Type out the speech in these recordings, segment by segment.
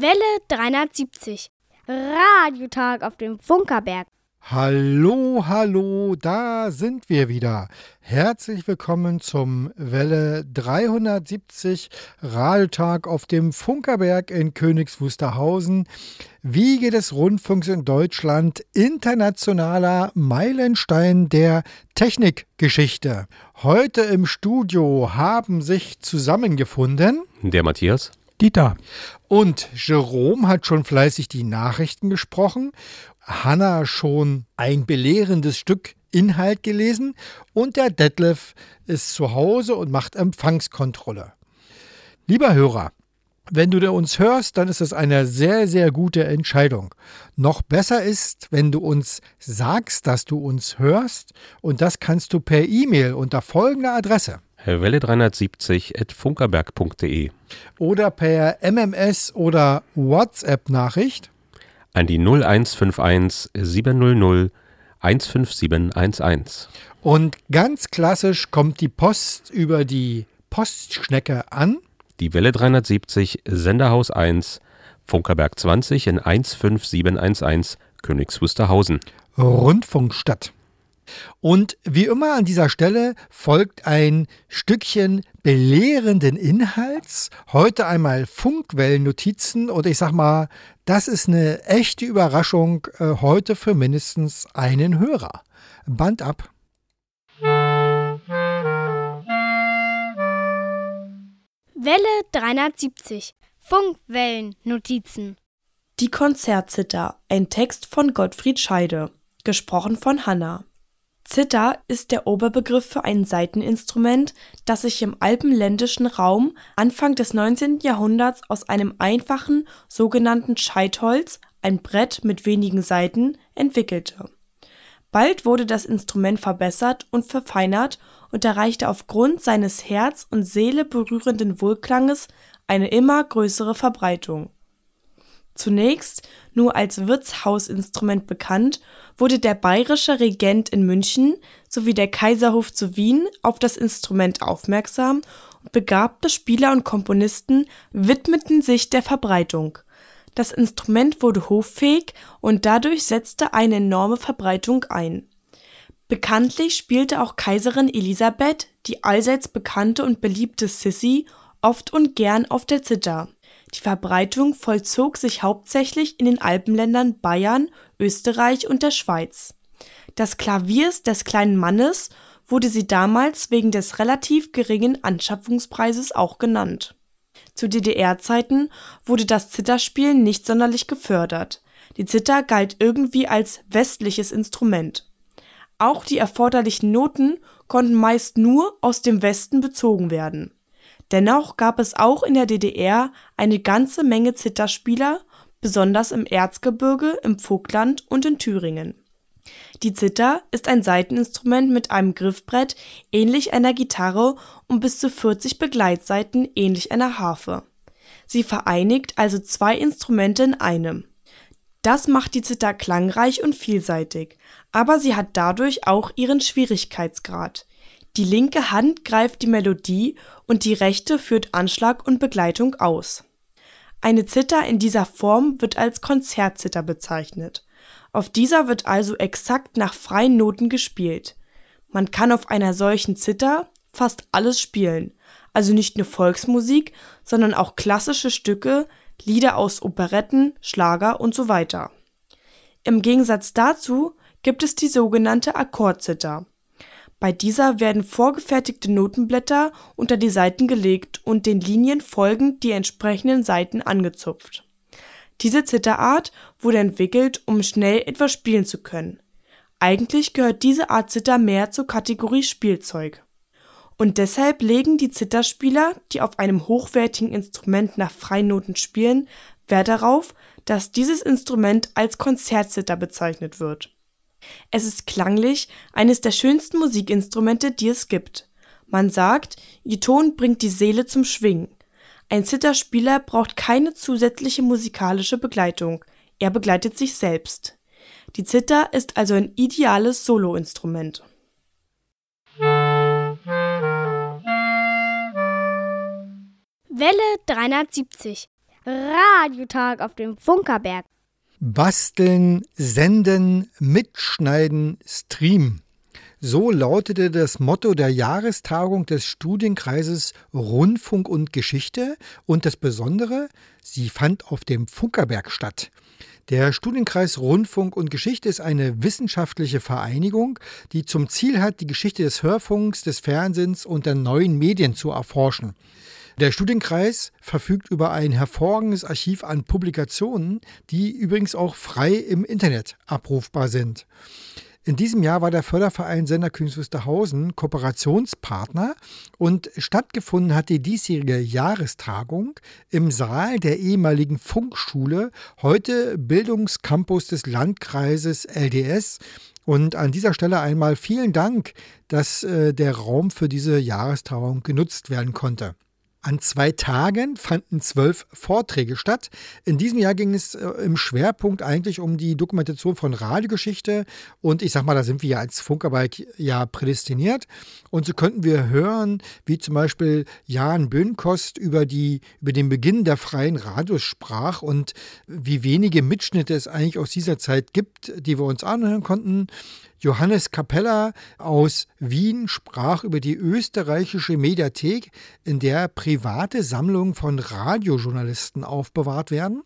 Welle 370. Radiotag auf dem Funkerberg. Hallo, hallo, da sind wir wieder. Herzlich willkommen zum Welle 370 Radiotag auf dem Funkerberg in Königs Wusterhausen. Wiege des Rundfunks in Deutschland, internationaler Meilenstein der Technikgeschichte. Heute im Studio haben sich zusammengefunden Der Matthias. Dieter. Und Jerome hat schon fleißig die Nachrichten gesprochen, Hanna schon ein belehrendes Stück Inhalt gelesen und der Detlef ist zu Hause und macht Empfangskontrolle. Lieber Hörer, wenn du uns hörst, dann ist das eine sehr, sehr gute Entscheidung. Noch besser ist, wenn du uns sagst, dass du uns hörst und das kannst du per E-Mail unter folgender Adresse Welle 370 at funkerberg.de oder per MMS oder WhatsApp-Nachricht an die 0151 700 15711. Und ganz klassisch kommt die Post über die Postschnecke an. Die Welle 370 Senderhaus 1 Funkerberg 20 in 15711 Königs Wusterhausen. Rundfunkstadt. Und wie immer an dieser Stelle folgt ein Stückchen belehrenden Inhalts. Heute einmal Funkwellennotizen und ich sag mal, das ist eine echte Überraschung äh, heute für mindestens einen Hörer. Band ab. Welle 370. Funkwellennotizen. Die Konzertzither, ein Text von Gottfried Scheide, gesprochen von Hanna. Zither ist der Oberbegriff für ein Saiteninstrument, das sich im alpenländischen Raum Anfang des 19. Jahrhunderts aus einem einfachen sogenannten Scheitholz, ein Brett mit wenigen Saiten, entwickelte. Bald wurde das Instrument verbessert und verfeinert und erreichte aufgrund seines Herz und Seele berührenden Wohlklanges eine immer größere Verbreitung. Zunächst nur als Wirtshausinstrument bekannt, wurde der bayerische Regent in München sowie der Kaiserhof zu Wien auf das Instrument aufmerksam und begabte Spieler und Komponisten widmeten sich der Verbreitung. Das Instrument wurde hoffähig und dadurch setzte eine enorme Verbreitung ein. Bekanntlich spielte auch Kaiserin Elisabeth, die allseits bekannte und beliebte Sissy, oft und gern auf der Zither. Die Verbreitung vollzog sich hauptsächlich in den Alpenländern Bayern, Österreich und der Schweiz. Das Klaviers des kleinen Mannes wurde sie damals wegen des relativ geringen Anschaffungspreises auch genannt. Zu DDR-Zeiten wurde das Zitherspiel nicht sonderlich gefördert. Die Zither galt irgendwie als westliches Instrument. Auch die erforderlichen Noten konnten meist nur aus dem Westen bezogen werden. Dennoch gab es auch in der DDR eine ganze Menge Zitherspieler, besonders im Erzgebirge, im Vogtland und in Thüringen. Die Zither ist ein Saiteninstrument mit einem Griffbrett ähnlich einer Gitarre und bis zu 40 Begleitsaiten ähnlich einer Harfe. Sie vereinigt also zwei Instrumente in einem. Das macht die Zither klangreich und vielseitig, aber sie hat dadurch auch ihren Schwierigkeitsgrad. Die linke Hand greift die Melodie und die rechte führt Anschlag und Begleitung aus. Eine Zither in dieser Form wird als Konzertzither bezeichnet. Auf dieser wird also exakt nach freien Noten gespielt. Man kann auf einer solchen Zither fast alles spielen, also nicht nur Volksmusik, sondern auch klassische Stücke, Lieder aus Operetten, Schlager und so weiter. Im Gegensatz dazu gibt es die sogenannte Akkordzither. Bei dieser werden vorgefertigte Notenblätter unter die Saiten gelegt und den Linien folgend die entsprechenden Saiten angezupft. Diese Zitherart wurde entwickelt, um schnell etwas spielen zu können. Eigentlich gehört diese Art Zither mehr zur Kategorie Spielzeug. Und deshalb legen die Zitherspieler, die auf einem hochwertigen Instrument nach Freinoten spielen, Wert darauf, dass dieses Instrument als Konzertzither bezeichnet wird es ist klanglich eines der schönsten Musikinstrumente, die es gibt. Man sagt, ihr Ton bringt die Seele zum Schwingen. Ein Zitherspieler braucht keine zusätzliche musikalische Begleitung, er begleitet sich selbst. Die Zither ist also ein ideales Soloinstrument. Welle 370. Radiotag auf dem Funkerberg. Basteln, senden, mitschneiden, streamen. So lautete das Motto der Jahrestagung des Studienkreises Rundfunk und Geschichte und das Besondere, sie fand auf dem Funkerberg statt. Der Studienkreis Rundfunk und Geschichte ist eine wissenschaftliche Vereinigung, die zum Ziel hat, die Geschichte des Hörfunks, des Fernsehens und der neuen Medien zu erforschen. Der Studienkreis verfügt über ein hervorragendes Archiv an Publikationen, die übrigens auch frei im Internet abrufbar sind. In diesem Jahr war der Förderverein Sender Königs Wusterhausen Kooperationspartner und stattgefunden hat die diesjährige Jahrestagung im Saal der ehemaligen Funkschule, heute Bildungscampus des Landkreises LDS. Und an dieser Stelle einmal vielen Dank, dass äh, der Raum für diese Jahrestagung genutzt werden konnte. An zwei Tagen fanden zwölf Vorträge statt. In diesem Jahr ging es äh, im Schwerpunkt eigentlich um die Dokumentation von Radiogeschichte. Und ich sag mal, da sind wir ja als Funkerberg ja prädestiniert. Und so könnten wir hören, wie zum Beispiel Jan Böhnkost über, die, über den Beginn der freien Radios sprach und wie wenige Mitschnitte es eigentlich aus dieser Zeit gibt, die wir uns anhören konnten. Johannes Capella aus Wien sprach über die österreichische Mediathek, in der private Sammlungen von Radiojournalisten aufbewahrt werden.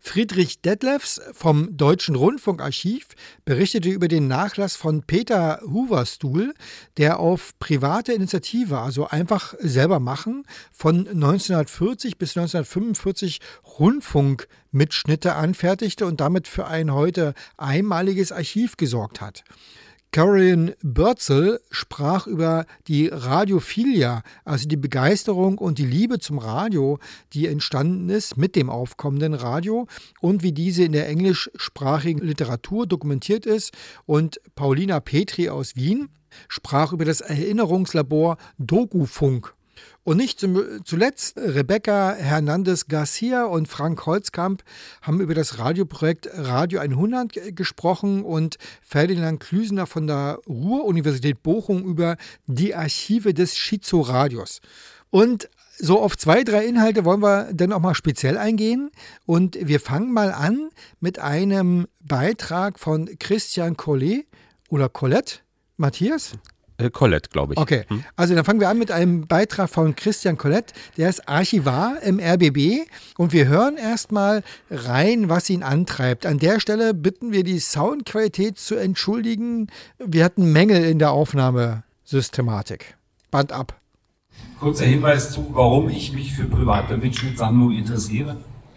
Friedrich Detlefs vom Deutschen Rundfunkarchiv berichtete über den Nachlass von Peter Huverstuhl, der auf private Initiative, also einfach selber machen, von 1940 bis 1945 Rundfunkmitschnitte anfertigte und damit für ein heute einmaliges Archiv gesorgt hat. Caroline Börzel sprach über die Radiophilia, also die Begeisterung und die Liebe zum Radio, die entstanden ist mit dem aufkommenden Radio und wie diese in der englischsprachigen Literatur dokumentiert ist. Und Paulina Petri aus Wien sprach über das Erinnerungslabor Dokufunk. Und nicht zuletzt Rebecca Hernandez Garcia und Frank Holzkamp haben über das Radioprojekt Radio 100 gesprochen und Ferdinand Klüsener von der Ruhr-Universität Bochum über die Archive des Schizo-Radios. Und so auf zwei, drei Inhalte wollen wir dann auch mal speziell eingehen. Und wir fangen mal an mit einem Beitrag von Christian Collet oder Colette. Matthias? Äh, Colette, glaube ich. Okay, hm? also dann fangen wir an mit einem Beitrag von Christian Colette. Der ist Archivar im RBB und wir hören erstmal rein, was ihn antreibt. An der Stelle bitten wir die Soundqualität zu entschuldigen. Wir hatten Mängel in der Aufnahmesystematik. Band ab. Kurzer Hinweis zu, warum ich mich für private Mitschnittsammlungen interessiere.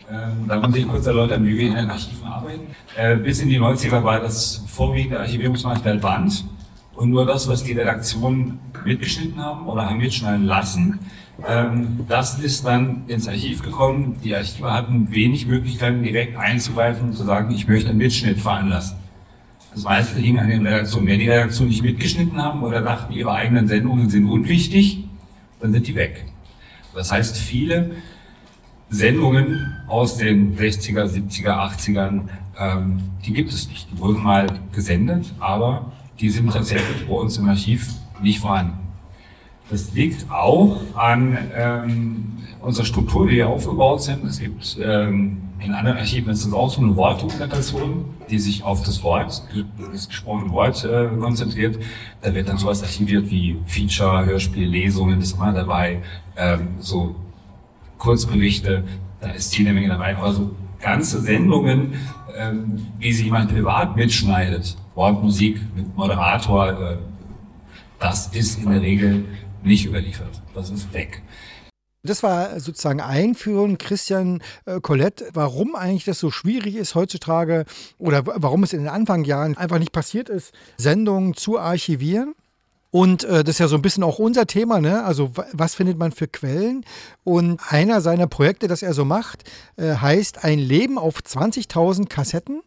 Ähm, da muss ich kurz erläutern, wie wir in den Archiven arbeiten. Äh, bis in die 90er war das vorwiegende Archivierungsmaterial Band. Und nur das, was die Redaktionen mitgeschnitten haben oder haben mitschneiden lassen, ähm, das ist dann ins Archiv gekommen. Die Archive hatten wenig Möglichkeiten, direkt einzugreifen und zu sagen, ich möchte einen Mitschnitt veranlassen. Das meiste hing an den Redaktionen. Wenn die Redaktionen nicht mitgeschnitten haben oder dachten, ihre eigenen Sendungen sind unwichtig, dann sind die weg. Das heißt, viele Sendungen aus den 60er, 70er, 80ern, ähm, die gibt es nicht. Die wurden mal gesendet, aber die sind tatsächlich bei uns im Archiv nicht vorhanden. Das liegt auch an ähm, unserer Struktur, wie wir aufgebaut sind. Es gibt ähm, in anderen Archiven ist es auch so eine Wortdokumentation, die sich auf das Wort, das gesprochene Wort äh, konzentriert. Da wird dann sowas archiviert wie Feature, Hörspiel, Lesungen, das ist immer dabei, ähm, so Kurzberichte, da ist jede Menge dabei. Also ganze Sendungen, ähm, wie sie jemand privat mitschneidet, Wortmusik mit Moderator, äh, das ist in der Regel nicht überliefert. Das ist weg. Das war sozusagen Einführung, Christian äh, Colette, warum eigentlich das so schwierig ist heutzutage oder warum es in den Anfangsjahren einfach nicht passiert ist, Sendungen zu archivieren. Und äh, das ist ja so ein bisschen auch unser Thema, ne? Also was findet man für Quellen? Und einer seiner Projekte, das er so macht, äh, heißt Ein Leben auf 20.000 Kassetten.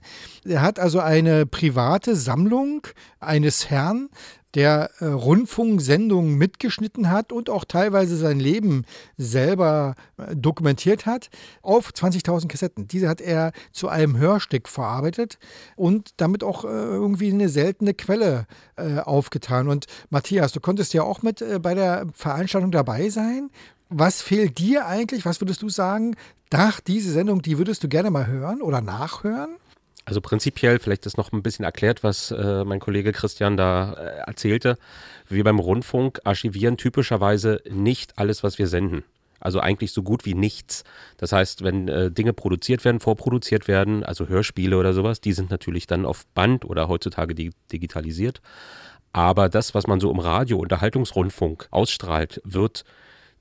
Er hat also eine private Sammlung eines Herrn, der äh, Rundfunksendungen mitgeschnitten hat und auch teilweise sein Leben selber äh, dokumentiert hat, auf 20.000 Kassetten. Diese hat er zu einem Hörstück verarbeitet und damit auch äh, irgendwie eine seltene Quelle äh, aufgetan. Und Matthias, du konntest ja auch mit äh, bei der Veranstaltung dabei sein. Was fehlt dir eigentlich, was würdest du sagen, Dach, diese Sendung, die würdest du gerne mal hören oder nachhören? Also prinzipiell, vielleicht ist noch ein bisschen erklärt, was äh, mein Kollege Christian da äh, erzählte. Wir beim Rundfunk archivieren typischerweise nicht alles, was wir senden. Also eigentlich so gut wie nichts. Das heißt, wenn äh, Dinge produziert werden, vorproduziert werden, also Hörspiele oder sowas, die sind natürlich dann auf Band oder heutzutage di digitalisiert. Aber das, was man so im Radio, Unterhaltungsrundfunk ausstrahlt, wird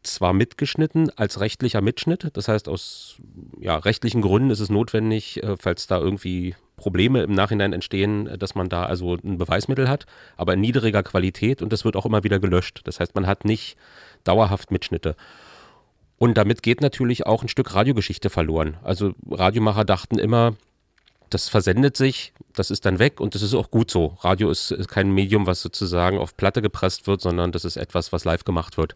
zwar mitgeschnitten als rechtlicher Mitschnitt. Das heißt, aus ja, rechtlichen Gründen ist es notwendig, äh, falls da irgendwie Probleme im Nachhinein entstehen, äh, dass man da also ein Beweismittel hat, aber in niedriger Qualität und das wird auch immer wieder gelöscht. Das heißt, man hat nicht dauerhaft Mitschnitte. Und damit geht natürlich auch ein Stück Radiogeschichte verloren. Also Radiomacher dachten immer, das versendet sich, das ist dann weg und das ist auch gut so. Radio ist, ist kein Medium, was sozusagen auf Platte gepresst wird, sondern das ist etwas, was live gemacht wird.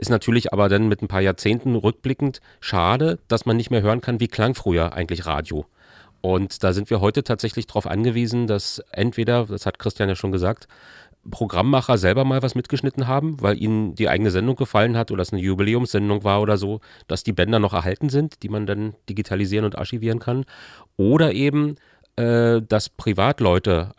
Ist natürlich aber dann mit ein paar Jahrzehnten rückblickend schade, dass man nicht mehr hören kann, wie klang früher eigentlich Radio. Und da sind wir heute tatsächlich darauf angewiesen, dass entweder, das hat Christian ja schon gesagt, Programmmacher selber mal was mitgeschnitten haben, weil ihnen die eigene Sendung gefallen hat oder es eine Jubiläumssendung war oder so, dass die Bänder noch erhalten sind, die man dann digitalisieren und archivieren kann. Oder eben, äh, dass Privatleute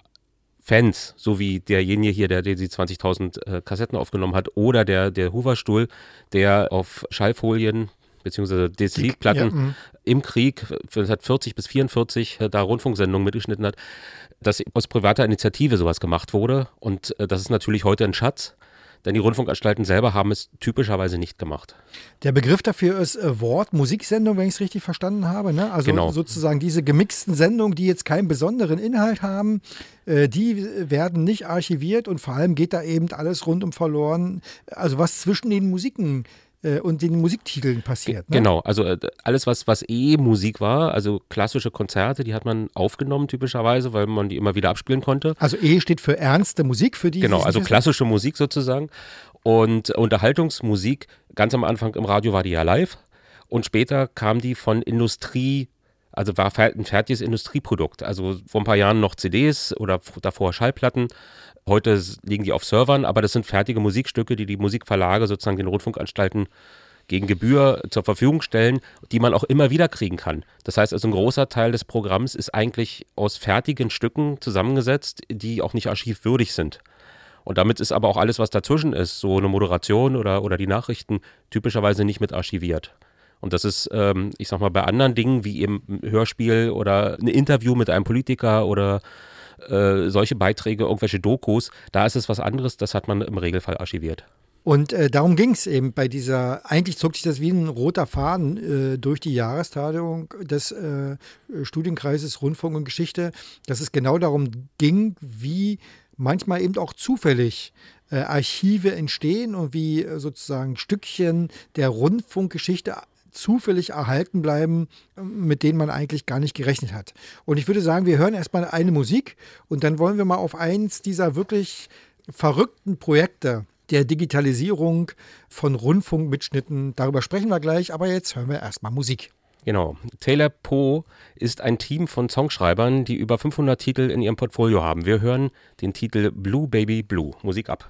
Fans, so wie derjenige hier, der die 20.000 äh, Kassetten aufgenommen hat, oder der, der Hoover-Stuhl, der auf Schallfolien beziehungsweise DSL-Platten ja, mhm. im Krieg 1940 bis 44 äh, da Rundfunksendungen mitgeschnitten hat, dass aus privater Initiative sowas gemacht wurde. Und äh, das ist natürlich heute ein Schatz. Denn die Rundfunkanstalten selber haben es typischerweise nicht gemacht. Der Begriff dafür ist äh, Wort, Musiksendung, wenn ich es richtig verstanden habe. Ne? Also genau. sozusagen diese gemixten Sendungen, die jetzt keinen besonderen Inhalt haben, äh, die werden nicht archiviert und vor allem geht da eben alles rundum verloren. Also was zwischen den Musiken und den Musiktiteln passiert. Ne? Genau, also äh, alles, was, was eh Musik war, also klassische Konzerte, die hat man aufgenommen typischerweise, weil man die immer wieder abspielen konnte. Also E steht für ernste Musik, für die. Genau, also klassische Musik sozusagen. Und Unterhaltungsmusik, ganz am Anfang im Radio war die ja live und später kam die von Industrie also war ein fertiges Industrieprodukt. Also vor ein paar Jahren noch CDs oder davor Schallplatten. Heute liegen die auf Servern, aber das sind fertige Musikstücke, die die Musikverlage sozusagen den Rundfunkanstalten gegen Gebühr zur Verfügung stellen, die man auch immer wieder kriegen kann. Das heißt also, ein großer Teil des Programms ist eigentlich aus fertigen Stücken zusammengesetzt, die auch nicht archivwürdig sind. Und damit ist aber auch alles, was dazwischen ist, so eine Moderation oder, oder die Nachrichten, typischerweise nicht mit archiviert. Und das ist, ähm, ich sag mal, bei anderen Dingen wie eben ein Hörspiel oder ein Interview mit einem Politiker oder äh, solche Beiträge, irgendwelche Dokus, da ist es was anderes, das hat man im Regelfall archiviert. Und äh, darum ging es eben bei dieser, eigentlich zog sich das wie ein roter Faden äh, durch die Jahrestagung des äh, Studienkreises Rundfunk und Geschichte, dass es genau darum ging, wie manchmal eben auch zufällig äh, Archive entstehen und wie äh, sozusagen Stückchen der Rundfunkgeschichte zufällig erhalten bleiben, mit denen man eigentlich gar nicht gerechnet hat. Und ich würde sagen, wir hören erstmal eine Musik und dann wollen wir mal auf eins dieser wirklich verrückten Projekte der Digitalisierung von Rundfunkmitschnitten, darüber sprechen wir gleich, aber jetzt hören wir erstmal Musik. Genau. Taylor Poe ist ein Team von Songschreibern, die über 500 Titel in ihrem Portfolio haben. Wir hören den Titel Blue Baby Blue. Musik ab.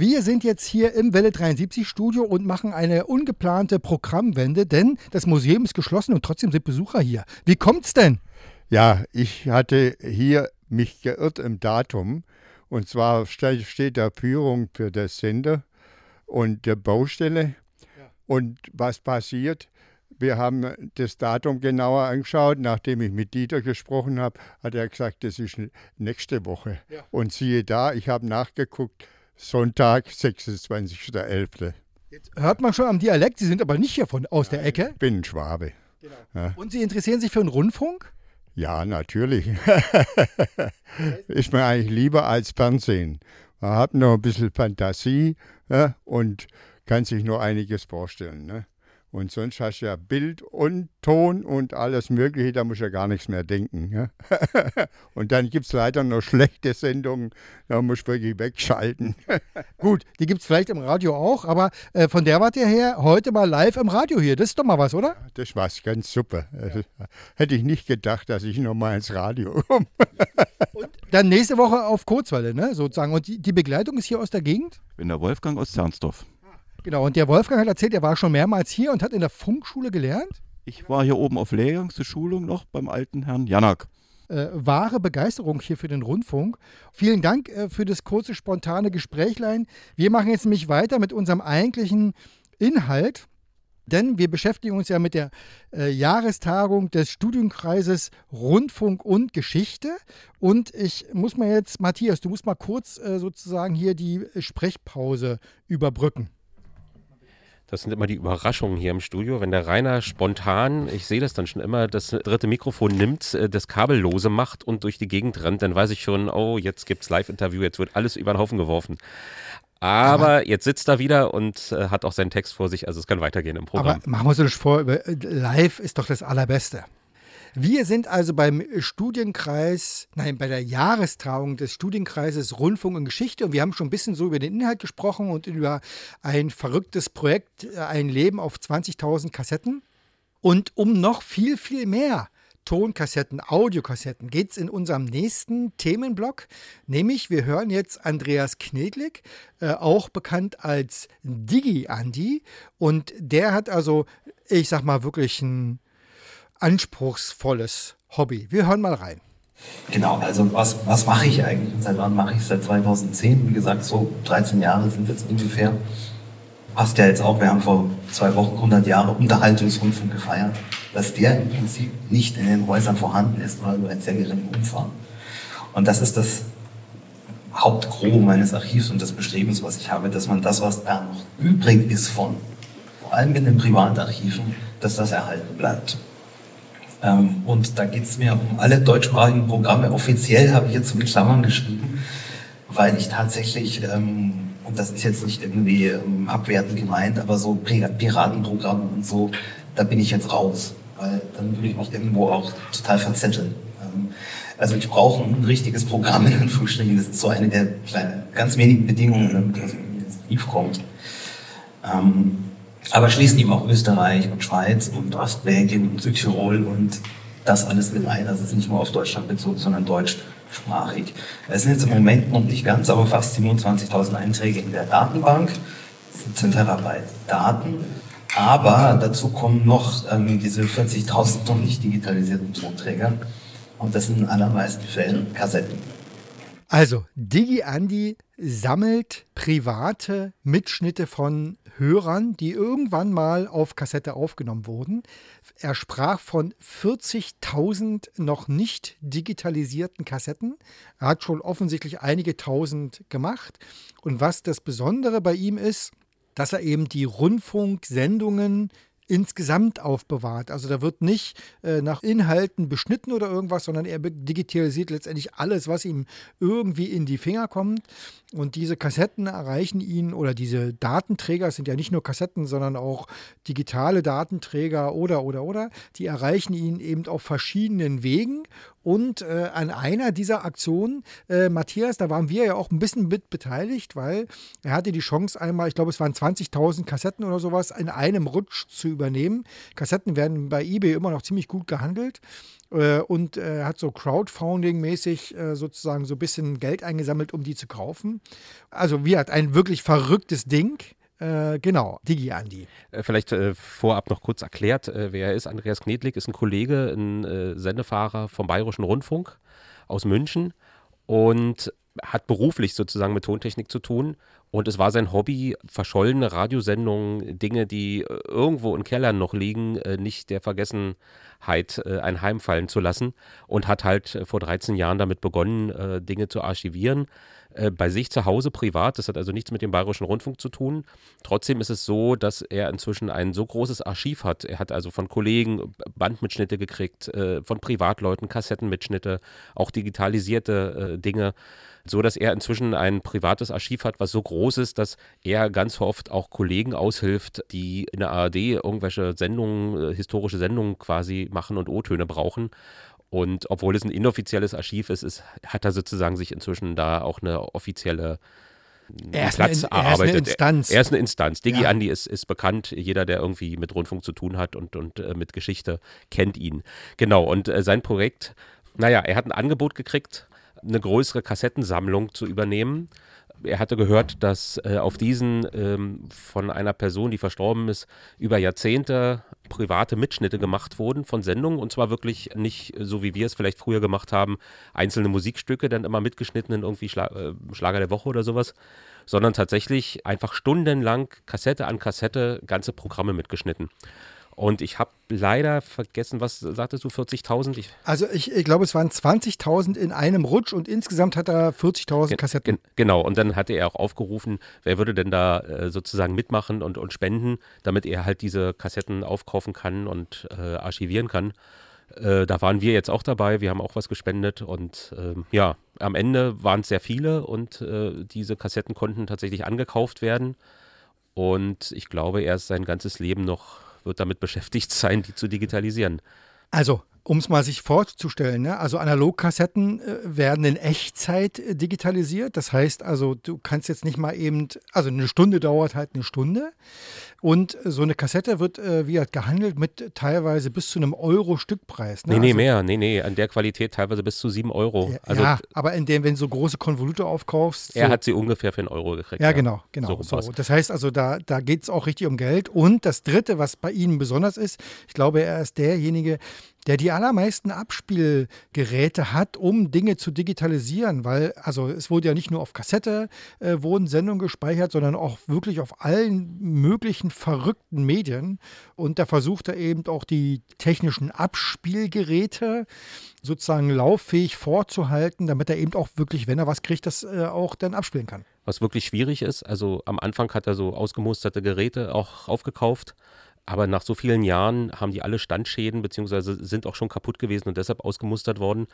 Wir sind jetzt hier im Welle 73 Studio und machen eine ungeplante Programmwende, denn das Museum ist geschlossen und trotzdem sind Besucher hier. Wie kommt's denn? Ja, ich hatte hier mich geirrt im Datum. Und zwar steht da Führung für das Sender und der Baustelle. Ja. Und was passiert? Wir haben das Datum genauer angeschaut. Nachdem ich mit Dieter gesprochen habe, hat er gesagt, das ist nächste Woche. Ja. Und siehe da, ich habe nachgeguckt, Sonntag, 26.11. Jetzt hört man schon am Dialekt, Sie sind aber nicht hier von aus Nein, der Ecke. Ich bin Schwabe. Genau. Ja. Und Sie interessieren sich für den Rundfunk? Ja, natürlich. ist mir eigentlich lieber als Fernsehen. Man hat noch ein bisschen Fantasie ja, und kann sich noch einiges vorstellen. Ne? Und sonst hast du ja Bild und Ton und alles Mögliche, da musst du ja gar nichts mehr denken. Ja? und dann gibt es leider noch schlechte Sendungen, da musst du wirklich wegschalten. Gut, die gibt es vielleicht im Radio auch, aber äh, von der wart ihr her heute mal live im Radio hier. Das ist doch mal was, oder? Das war ganz super. Ja. Hätte ich nicht gedacht, dass ich nochmal ins Radio komme. und dann nächste Woche auf Kurzwelle, ne, sozusagen. Und die, die Begleitung ist hier aus der Gegend? Ich bin der Wolfgang aus Zernsdorf. Genau, und der Wolfgang hat erzählt, er war schon mehrmals hier und hat in der Funkschule gelernt. Ich war hier oben auf Lehrgangsschulung noch beim alten Herrn Janak. Äh, wahre Begeisterung hier für den Rundfunk. Vielen Dank äh, für das kurze, spontane Gesprächlein. Wir machen jetzt nämlich weiter mit unserem eigentlichen Inhalt, denn wir beschäftigen uns ja mit der äh, Jahrestagung des Studienkreises Rundfunk und Geschichte. Und ich muss mal jetzt, Matthias, du musst mal kurz äh, sozusagen hier die Sprechpause überbrücken. Das sind immer die Überraschungen hier im Studio, wenn der Rainer spontan, ich sehe das dann schon immer, das dritte Mikrofon nimmt, äh, das Kabellose macht und durch die Gegend rennt, dann weiß ich schon, oh, jetzt gibt es Live-Interview, jetzt wird alles über den Haufen geworfen. Aber, aber jetzt sitzt er wieder und äh, hat auch seinen Text vor sich, also es kann weitergehen im Programm. Aber machen wir uns das vor, live ist doch das Allerbeste. Wir sind also beim Studienkreis, nein, bei der Jahrestragung des Studienkreises Rundfunk und Geschichte und wir haben schon ein bisschen so über den Inhalt gesprochen und über ein verrücktes Projekt, äh, ein Leben auf 20.000 Kassetten. Und um noch viel, viel mehr Tonkassetten, Audiokassetten geht es in unserem nächsten Themenblock. Nämlich, wir hören jetzt Andreas Knedlik, äh, auch bekannt als Digi Andy. Und der hat also, ich sag mal, wirklich ein anspruchsvolles Hobby. Wir hören mal rein. Genau, also was, was mache ich eigentlich? Seit wann mache ich Seit 2010. Wie gesagt, so 13 Jahre sind jetzt ungefähr. Passt ja jetzt auch, wir haben vor zwei Wochen 100 Jahre Unterhaltungsrundfunk gefeiert, dass der im Prinzip nicht in den Häusern vorhanden ist, oder nur in sehr geringem Umfang. Und das ist das Hauptgros meines Archivs und des Bestrebens, was ich habe, dass man das, was da noch übrig ist von, vor allem in den Privatarchiven, dass das erhalten bleibt. Ähm, und da geht es mir um alle deutschsprachigen Programme. Offiziell habe ich jetzt mit Klammern geschrieben, weil ich tatsächlich, ähm, und das ist jetzt nicht irgendwie ähm, abwertend gemeint, aber so Piratenprogramme und so, da bin ich jetzt raus, weil dann würde ich mich irgendwo auch total verzetteln. Ähm, also ich brauche ein richtiges Programm in Anführungsstrichen. Das ist so eine der kleinen, ganz wenigen Bedingungen, damit das Brief kommt. Ähm, aber schließen eben auch Österreich und Schweiz und Ostbelgien und Südtirol und das alles mit ein. Das ist nicht nur auf Deutschland bezogen, sondern deutschsprachig. Es sind jetzt im Moment noch nicht ganz, aber fast 27.000 Einträge in der Datenbank, 17 Terabyte Daten. Aber dazu kommen noch ähm, diese 40.000 noch nicht digitalisierten Tonträger. Und das sind in allermeisten Fällen Kassetten. Also, DigiAndi sammelt private Mitschnitte von Hörern, die irgendwann mal auf Kassette aufgenommen wurden. Er sprach von 40.000 noch nicht digitalisierten Kassetten. Er hat schon offensichtlich einige tausend gemacht. Und was das Besondere bei ihm ist, dass er eben die Rundfunksendungen insgesamt aufbewahrt. Also da wird nicht äh, nach Inhalten beschnitten oder irgendwas, sondern er digitalisiert letztendlich alles, was ihm irgendwie in die Finger kommt. Und diese Kassetten erreichen ihn oder diese Datenträger sind ja nicht nur Kassetten, sondern auch digitale Datenträger oder oder oder, die erreichen ihn eben auf verschiedenen Wegen und äh, an einer dieser Aktionen, äh, Matthias, da waren wir ja auch ein bisschen mit beteiligt, weil er hatte die Chance einmal, ich glaube, es waren 20.000 Kassetten oder sowas, in einem Rutsch zu übernehmen. Kassetten werden bei eBay immer noch ziemlich gut gehandelt. Äh, und er hat so Crowdfunding-mäßig äh, sozusagen so ein bisschen Geld eingesammelt, um die zu kaufen. Also, wie hat ein wirklich verrücktes Ding. Äh, genau, Digi Andi. Äh, vielleicht äh, vorab noch kurz erklärt, äh, wer er ist. Andreas Knedlik ist ein Kollege, ein äh, Sendefahrer vom Bayerischen Rundfunk aus München und hat beruflich sozusagen mit Tontechnik zu tun. Und es war sein Hobby, verschollene Radiosendungen, Dinge, die äh, irgendwo in Kellern noch liegen, nicht der Vergessenheit ein Heim fallen zu lassen. Und hat halt vor 13 Jahren damit begonnen, Dinge zu archivieren äh, bei sich zu Hause privat. Das hat also nichts mit dem Bayerischen Rundfunk zu tun. Trotzdem ist es so, dass er inzwischen ein so großes Archiv hat. Er hat also von Kollegen Bandmitschnitte gekriegt, äh, von Privatleuten Kassettenmitschnitte, auch digitalisierte äh, Dinge so dass er inzwischen ein privates Archiv hat, was so groß ist, dass er ganz oft auch Kollegen aushilft, die in der ARD irgendwelche Sendungen, historische Sendungen quasi machen und O-Töne brauchen. Und obwohl es ein inoffizielles Archiv ist, ist, hat er sozusagen sich inzwischen da auch eine offizielle er ist Platz eine, er erarbeitet. Ist eine Instanz. Er ist eine Instanz. Digi ja. Andi ist, ist bekannt. Jeder, der irgendwie mit Rundfunk zu tun hat und, und äh, mit Geschichte, kennt ihn. Genau. Und äh, sein Projekt, naja, er hat ein Angebot gekriegt, eine größere Kassettensammlung zu übernehmen er hatte gehört, dass äh, auf diesen ähm, von einer Person, die verstorben ist, über Jahrzehnte private Mitschnitte gemacht wurden von Sendungen und zwar wirklich nicht so, wie wir es vielleicht früher gemacht haben, einzelne Musikstücke dann immer mitgeschnitten in irgendwie Schla äh, Schlager der Woche oder sowas, sondern tatsächlich einfach stundenlang Kassette an Kassette ganze Programme mitgeschnitten. Und ich habe leider vergessen, was sagtest du, 40.000? Also ich, ich glaube, es waren 20.000 in einem Rutsch und insgesamt hat er 40.000 Kassetten. Gen genau, und dann hatte er auch aufgerufen, wer würde denn da äh, sozusagen mitmachen und, und spenden, damit er halt diese Kassetten aufkaufen kann und äh, archivieren kann. Äh, da waren wir jetzt auch dabei, wir haben auch was gespendet und ähm, ja, am Ende waren es sehr viele und äh, diese Kassetten konnten tatsächlich angekauft werden. Und ich glaube, er ist sein ganzes Leben noch wird damit beschäftigt sein, die zu digitalisieren. Also, um es mal sich vorzustellen, ne? also Analogkassetten äh, werden in Echtzeit äh, digitalisiert. Das heißt also, du kannst jetzt nicht mal eben, also eine Stunde dauert halt eine Stunde. Und so eine Kassette wird, äh, wie halt gehandelt, mit teilweise bis zu einem Euro Stückpreis. Ne? Nee, nee, also, mehr. Nee, nee, an der Qualität teilweise bis zu sieben Euro. Ja, also, ja aber in dem, wenn du so große Konvolute aufkaufst. Er hat sie ungefähr für einen Euro gekriegt. Ja, ja. genau, genau. So, so. Das heißt also, da, da geht es auch richtig um Geld. Und das Dritte, was bei Ihnen besonders ist, ich glaube, er ist derjenige, der die allermeisten Abspielgeräte hat, um Dinge zu digitalisieren, weil also es wurde ja nicht nur auf Kassette äh, wurden Sendungen gespeichert, sondern auch wirklich auf allen möglichen verrückten Medien und da versucht er eben auch die technischen Abspielgeräte sozusagen lauffähig vorzuhalten, damit er eben auch wirklich, wenn er was kriegt, das äh, auch dann abspielen kann. Was wirklich schwierig ist, also am Anfang hat er so ausgemusterte Geräte auch aufgekauft aber nach so vielen Jahren haben die alle Standschäden beziehungsweise sind auch schon kaputt gewesen und deshalb ausgemustert worden.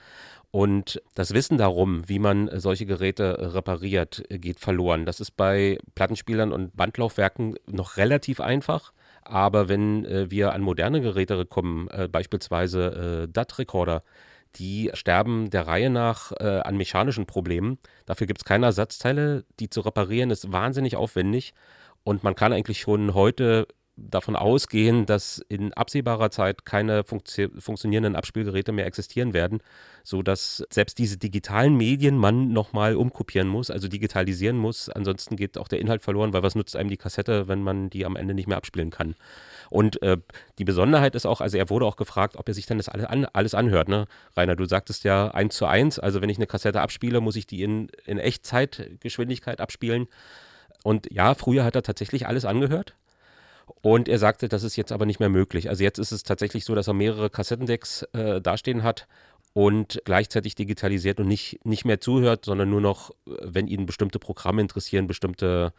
Und das Wissen darum, wie man solche Geräte repariert, geht verloren. Das ist bei Plattenspielern und Bandlaufwerken noch relativ einfach. Aber wenn äh, wir an moderne Geräte kommen, äh, beispielsweise äh, DAT-Recorder, die sterben der Reihe nach äh, an mechanischen Problemen. Dafür gibt es keine Ersatzteile. Die zu reparieren ist wahnsinnig aufwendig. Und man kann eigentlich schon heute davon ausgehen, dass in absehbarer Zeit keine funktio funktionierenden Abspielgeräte mehr existieren werden, sodass selbst diese digitalen Medien man nochmal umkopieren muss, also digitalisieren muss. Ansonsten geht auch der Inhalt verloren, weil was nutzt einem die Kassette, wenn man die am Ende nicht mehr abspielen kann. Und äh, die Besonderheit ist auch, also er wurde auch gefragt, ob er sich dann das alles, an, alles anhört. Ne? Rainer, du sagtest ja eins zu eins, also wenn ich eine Kassette abspiele, muss ich die in, in Echtzeitgeschwindigkeit abspielen. Und ja, früher hat er tatsächlich alles angehört. Und er sagte, das ist jetzt aber nicht mehr möglich. Also jetzt ist es tatsächlich so, dass er mehrere Kassettendecks äh, dastehen hat und gleichzeitig digitalisiert und nicht, nicht mehr zuhört, sondern nur noch, wenn ihn bestimmte Programme interessieren, bestimmte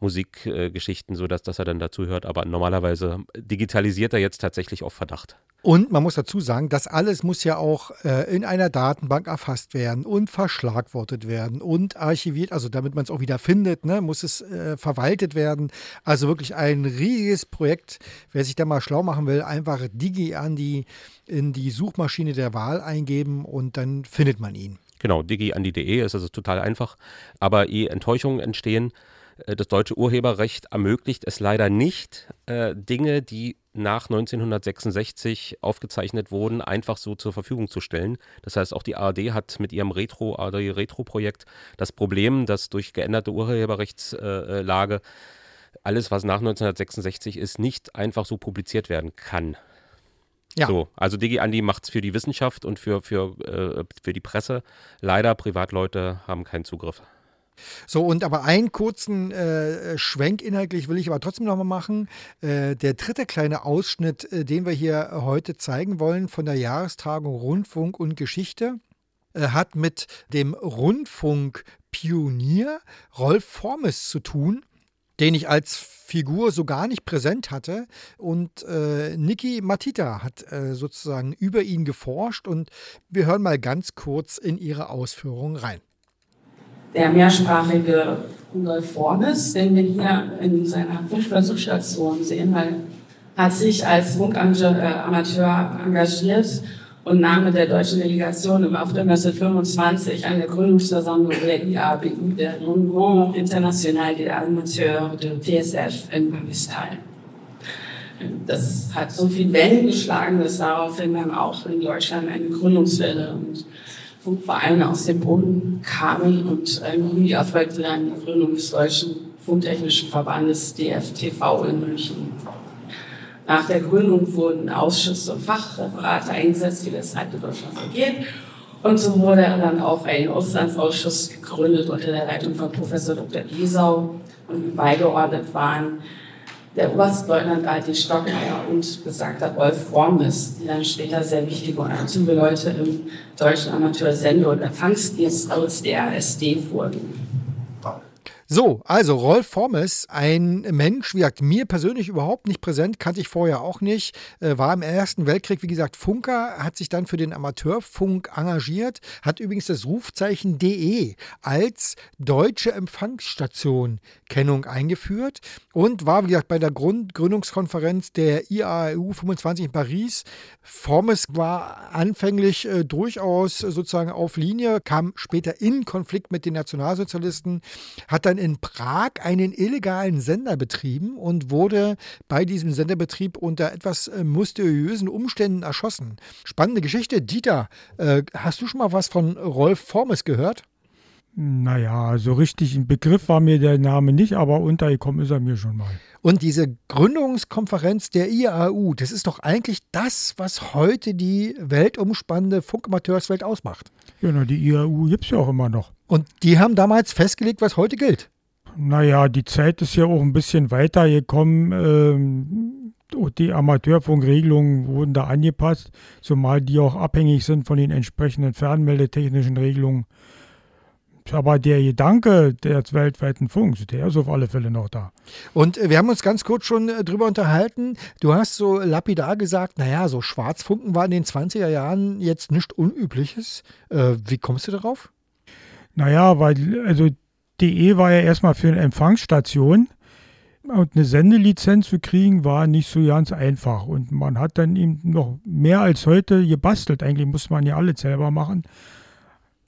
Musikgeschichten, sodass dass er dann dazu hört. Aber normalerweise digitalisiert er jetzt tatsächlich auf Verdacht. Und man muss dazu sagen, das alles muss ja auch äh, in einer Datenbank erfasst werden und verschlagwortet werden und archiviert, also damit man es auch wieder findet, ne, muss es äh, verwaltet werden. Also wirklich ein riesiges Projekt. Wer sich da mal schlau machen will, einfach Digi an die, in die Suchmaschine der Wahl eingeben und dann findet man ihn. Genau, digiandi.de ist also total einfach. Aber ehe Enttäuschungen entstehen, äh, das deutsche Urheberrecht ermöglicht es leider nicht, äh, Dinge, die nach 1966 aufgezeichnet wurden, einfach so zur Verfügung zu stellen. Das heißt, auch die ARD hat mit ihrem Retro, ARD Retro-Projekt das Problem, dass durch geänderte Urheberrechtslage alles, was nach 1966 ist, nicht einfach so publiziert werden kann. Ja. So, also DigiAndi macht es für die Wissenschaft und für, für, äh, für die Presse. Leider, Privatleute haben keinen Zugriff. So, und aber einen kurzen äh, Schwenk inhaltlich will ich aber trotzdem nochmal machen. Äh, der dritte kleine Ausschnitt, äh, den wir hier heute zeigen wollen von der Jahrestagung Rundfunk und Geschichte, äh, hat mit dem Rundfunkpionier Rolf Formes zu tun den ich als Figur so gar nicht präsent hatte. Und äh, Niki Matita hat äh, sozusagen über ihn geforscht und wir hören mal ganz kurz in ihre Ausführungen rein der mehrsprachige Rudolf Fornes, den wir hier in seiner Funkversuchsstation sehen, weil hat sich als Funkamateur engagiert und nahm mit der deutschen Delegation im April 1925 an der Gründungsversammlung der IABU, der Union Internationale des Amateurs de TSF in Paris teil. Das hat so viel Wellen geschlagen, dass daraufhin dann auch in Deutschland eine Gründungswelle und Funkvereine aus dem Boden kamen und im Juni erfolgte dann die Gründung des Deutschen Funktechnischen Verbandes DFTV in München. Nach der Gründung wurden Ausschüsse und Fachreferate eingesetzt, wie das in Deutschland vergeht. Und so wurde dann auch ein Auslandsausschuss gegründet unter der Leitung von Professor Dr. Giesau und beigeordnet waren der Oberstleutnant die Stockmeier und besagter Rolf Wormes, die dann später sehr wichtige und aktive Leute im deutschen Amateursende- und Empfangsdienst aus der ASD wurden. So, also Rolf Formes, ein Mensch, wie gesagt, mir persönlich überhaupt nicht präsent, kannte ich vorher auch nicht, äh, war im Ersten Weltkrieg, wie gesagt, Funker, hat sich dann für den Amateurfunk engagiert, hat übrigens das Rufzeichen DE als deutsche Empfangsstation Kennung eingeführt und war, wie gesagt, bei der Grund Gründungskonferenz der IAEU 25 in Paris. Formes war anfänglich äh, durchaus sozusagen auf Linie, kam später in Konflikt mit den Nationalsozialisten, hat dann in Prag einen illegalen Sender betrieben und wurde bei diesem Senderbetrieb unter etwas äh, mysteriösen Umständen erschossen. Spannende Geschichte. Dieter, äh, hast du schon mal was von Rolf Formes gehört? Naja, so richtig ein Begriff war mir der Name nicht, aber untergekommen ist er mir schon mal. Und diese Gründungskonferenz der IAU, das ist doch eigentlich das, was heute die weltumspannende Funkamateurswelt ausmacht. Genau, die IAU gibt es ja auch immer noch. Und die haben damals festgelegt, was heute gilt. Naja, die Zeit ist ja auch ein bisschen weitergekommen. Ähm, die Amateurfunkregelungen wurden da angepasst, zumal die auch abhängig sind von den entsprechenden fernmeldetechnischen Regelungen. Aber der Gedanke des weltweiten Funks, der ist auf alle Fälle noch da. Und wir haben uns ganz kurz schon äh, drüber unterhalten. Du hast so lapidar gesagt, naja, so Schwarzfunken war in den 20er Jahren jetzt nichts Unübliches. Äh, wie kommst du darauf? Naja, weil, also DE war ja erstmal für eine Empfangsstation. Und eine Sendelizenz zu kriegen war nicht so ganz einfach. Und man hat dann eben noch mehr als heute gebastelt. Eigentlich muss man ja alles selber machen.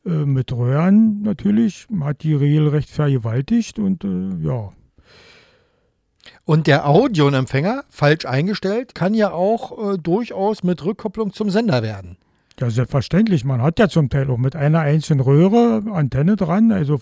Äh, mit Röhren natürlich. Man hat die regelrecht vergewaltigt und äh, ja. Und der Audioempfänger, falsch eingestellt, kann ja auch äh, durchaus mit Rückkopplung zum Sender werden. Ja, selbstverständlich. Man hat ja zum Teil auch mit einer einzelnen Röhre Antenne dran. Also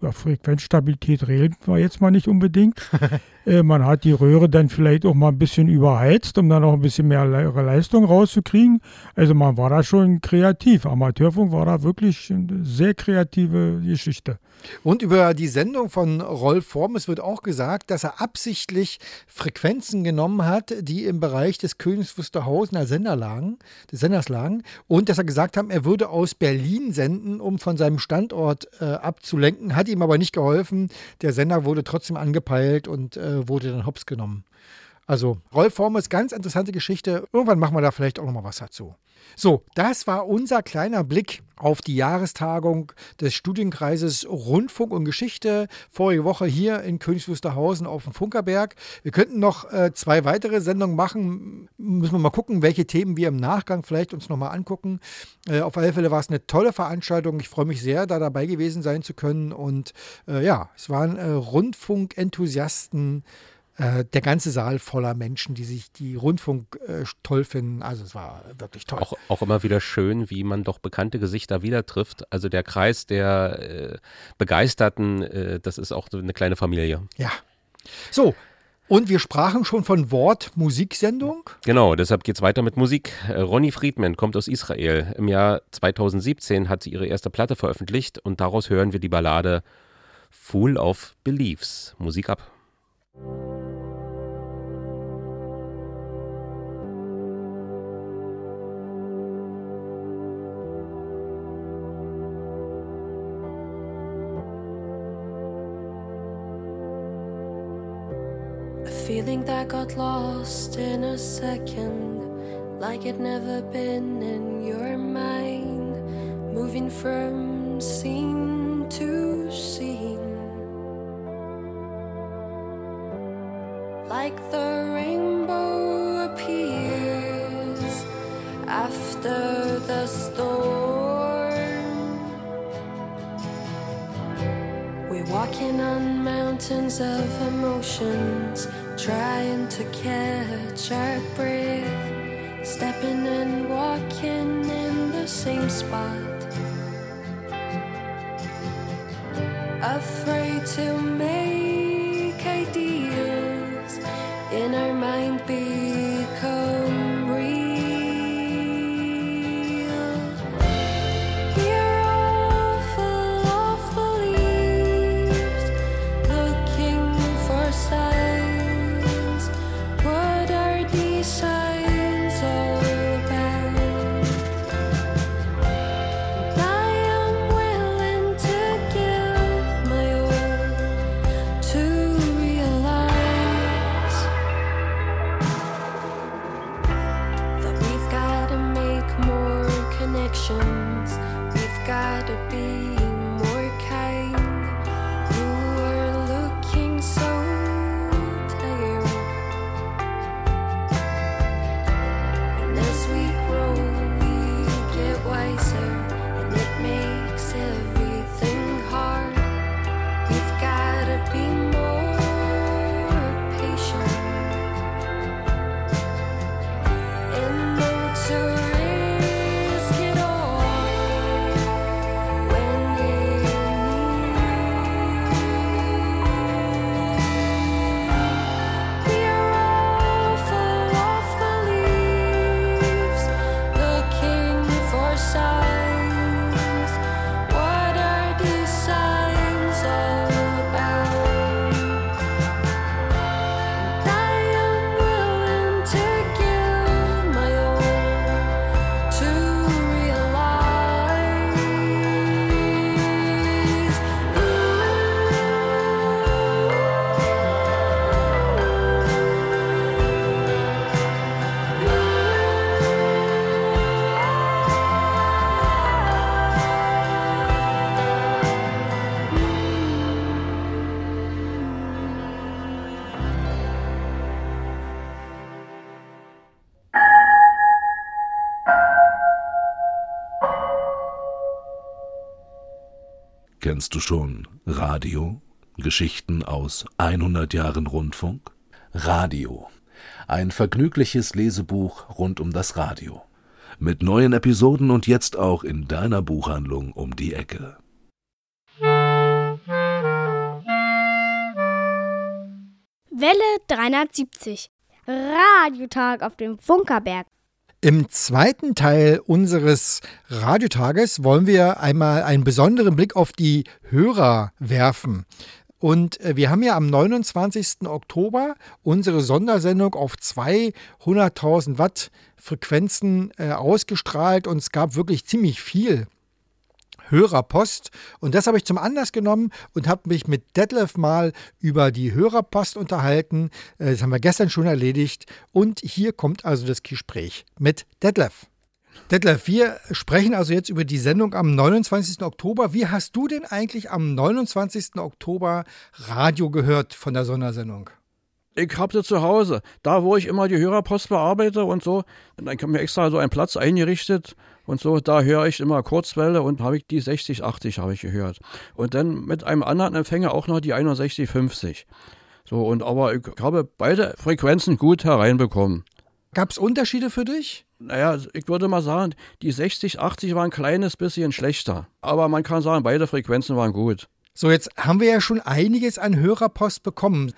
über Frequenzstabilität reden wir jetzt mal nicht unbedingt. Äh, man hat die Röhre dann vielleicht auch mal ein bisschen überheizt, um dann auch ein bisschen mehr Le Leistung rauszukriegen. Also man war da schon kreativ. Amateurfunk war da wirklich eine sehr kreative Geschichte. Und über die Sendung von Rolf Formes wird auch gesagt, dass er absichtlich Frequenzen genommen hat, die im Bereich des Königs Wusterhausener Sender lagen, des Senders lagen, und dass er gesagt hat, er würde aus Berlin senden, um von seinem Standort äh, abzulenken. Hat ihm aber nicht geholfen. Der Sender wurde trotzdem angepeilt und äh, wurde dann hops genommen. Also Rolf Formes, ganz interessante Geschichte. Irgendwann machen wir da vielleicht auch noch mal was dazu. So, das war unser kleiner Blick auf die Jahrestagung des Studienkreises Rundfunk und Geschichte vorige Woche hier in Königs Wusterhausen auf dem Funkerberg. Wir könnten noch äh, zwei weitere Sendungen machen. Müssen wir mal gucken, welche Themen wir im Nachgang vielleicht uns nochmal angucken. Äh, auf alle Fälle war es eine tolle Veranstaltung. Ich freue mich sehr, da dabei gewesen sein zu können. Und äh, ja, es waren äh, Rundfunkenthusiasten äh, der ganze Saal voller Menschen, die sich die Rundfunk äh, toll finden. Also es war wirklich toll. Auch, auch, immer wieder schön, wie man doch bekannte Gesichter wieder trifft. Also der Kreis der äh, Begeisterten, äh, das ist auch eine kleine Familie. Ja. So, und wir sprachen schon von Wort-Musiksendung. Genau, deshalb geht es weiter mit Musik. Äh, Ronny Friedman kommt aus Israel. Im Jahr 2017 hat sie ihre erste Platte veröffentlicht und daraus hören wir die Ballade Fool of Beliefs. Musik ab. Feeling that got lost in a second, like it never been in your mind, moving from scene to scene. Like the rainbow appears after the storm. We're walking on mountains of emotions trying to catch our breath, stepping and walking in the same spot. Afraid to make Kennst du schon Radio? Geschichten aus 100 Jahren Rundfunk? Radio. Ein vergnügliches Lesebuch rund um das Radio. Mit neuen Episoden und jetzt auch in deiner Buchhandlung um die Ecke. Welle 370. Radiotag auf dem Funkerberg. Im zweiten Teil unseres Radiotages wollen wir einmal einen besonderen Blick auf die Hörer werfen. Und äh, wir haben ja am 29. Oktober unsere Sondersendung auf 200.000 Watt Frequenzen äh, ausgestrahlt und es gab wirklich ziemlich viel Hörerpost. Und das habe ich zum Anlass genommen und habe mich mit Detlef mal über die Hörerpost unterhalten. Äh, das haben wir gestern schon erledigt. Und hier kommt also das Gespräch mit Detlef. Detlef, wir sprechen also jetzt über die Sendung am 29. Oktober. Wie hast du denn eigentlich am 29. Oktober Radio gehört von der Sondersendung? Ich habe sie zu Hause, da wo ich immer die Hörerpost bearbeite und so. Und dann haben wir extra so einen Platz eingerichtet und so. Da höre ich immer Kurzwelle und habe ich die 60, 80 habe ich gehört. Und dann mit einem anderen Empfänger auch noch die 61, 50. So, und aber ich habe beide Frequenzen gut hereinbekommen. Gab es Unterschiede für dich? Naja, ich würde mal sagen, die 60, 80 waren ein kleines bisschen schlechter. Aber man kann sagen, beide Frequenzen waren gut. So, jetzt haben wir ja schon einiges an Hörerpost bekommen.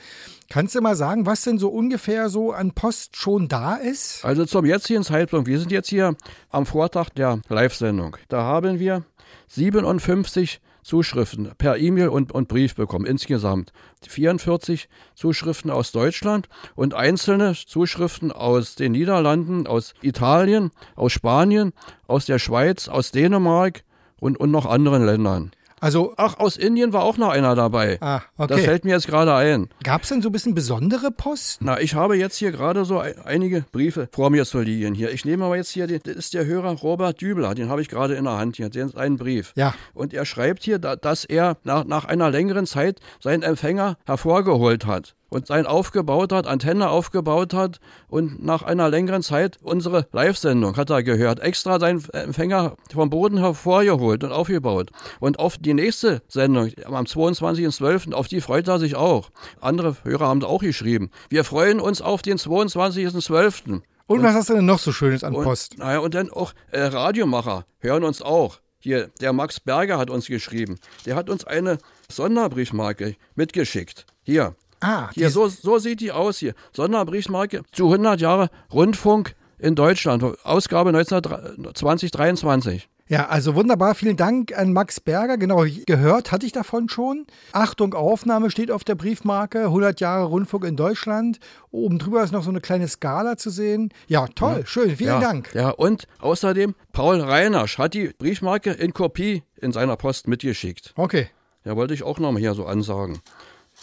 Kannst du mal sagen, was denn so ungefähr so an Post schon da ist? Also zum jetzigen Zeitpunkt, wir sind jetzt hier am Vortag der Live-Sendung. Da haben wir 57 Zuschriften per E-Mail und, und Brief bekommen, insgesamt 44 Zuschriften aus Deutschland und einzelne Zuschriften aus den Niederlanden, aus Italien, aus Spanien, aus der Schweiz, aus Dänemark und, und noch anderen Ländern. Also, ach, aus Indien war auch noch einer dabei. Ah, okay. Das fällt mir jetzt gerade ein. Gab es denn so ein bisschen besondere Post? Na, ich habe jetzt hier gerade so ein, einige Briefe vor mir zu liegen hier. Ich nehme aber jetzt hier, den, das ist der Hörer Robert Dübler, den habe ich gerade in der Hand hier. Den ist einen Brief. Ja. Und er schreibt hier, dass er nach, nach einer längeren Zeit seinen Empfänger hervorgeholt hat und sein aufgebaut hat, Antenne aufgebaut hat und nach einer längeren Zeit unsere Live-Sendung hat er gehört, extra seinen Empfänger vom Boden hervorgeholt und aufgebaut. Und auf die nächste Sendung am 22.12., auf die freut er sich auch. Andere Hörer haben da auch geschrieben. Wir freuen uns auf den 22.12. Und, und was hast du denn noch so Schönes an und, Post? Naja, und dann auch äh, Radiomacher hören uns auch. Hier, der Max Berger hat uns geschrieben. Der hat uns eine Sonderbriefmarke mitgeschickt. Hier, Ah, hier, so, so sieht die aus hier. Sonderbriefmarke zu 100 Jahre Rundfunk in Deutschland, Ausgabe 2023. Ja, also wunderbar. Vielen Dank an Max Berger. Genau, gehört hatte ich davon schon. Achtung, Aufnahme steht auf der Briefmarke. 100 Jahre Rundfunk in Deutschland. Oben drüber ist noch so eine kleine Skala zu sehen. Ja, toll, ja. schön. Vielen ja. Dank. Ja, und außerdem Paul Reinasch hat die Briefmarke in Kopie in seiner Post mitgeschickt. Okay. Ja, wollte ich auch noch mal hier so ansagen.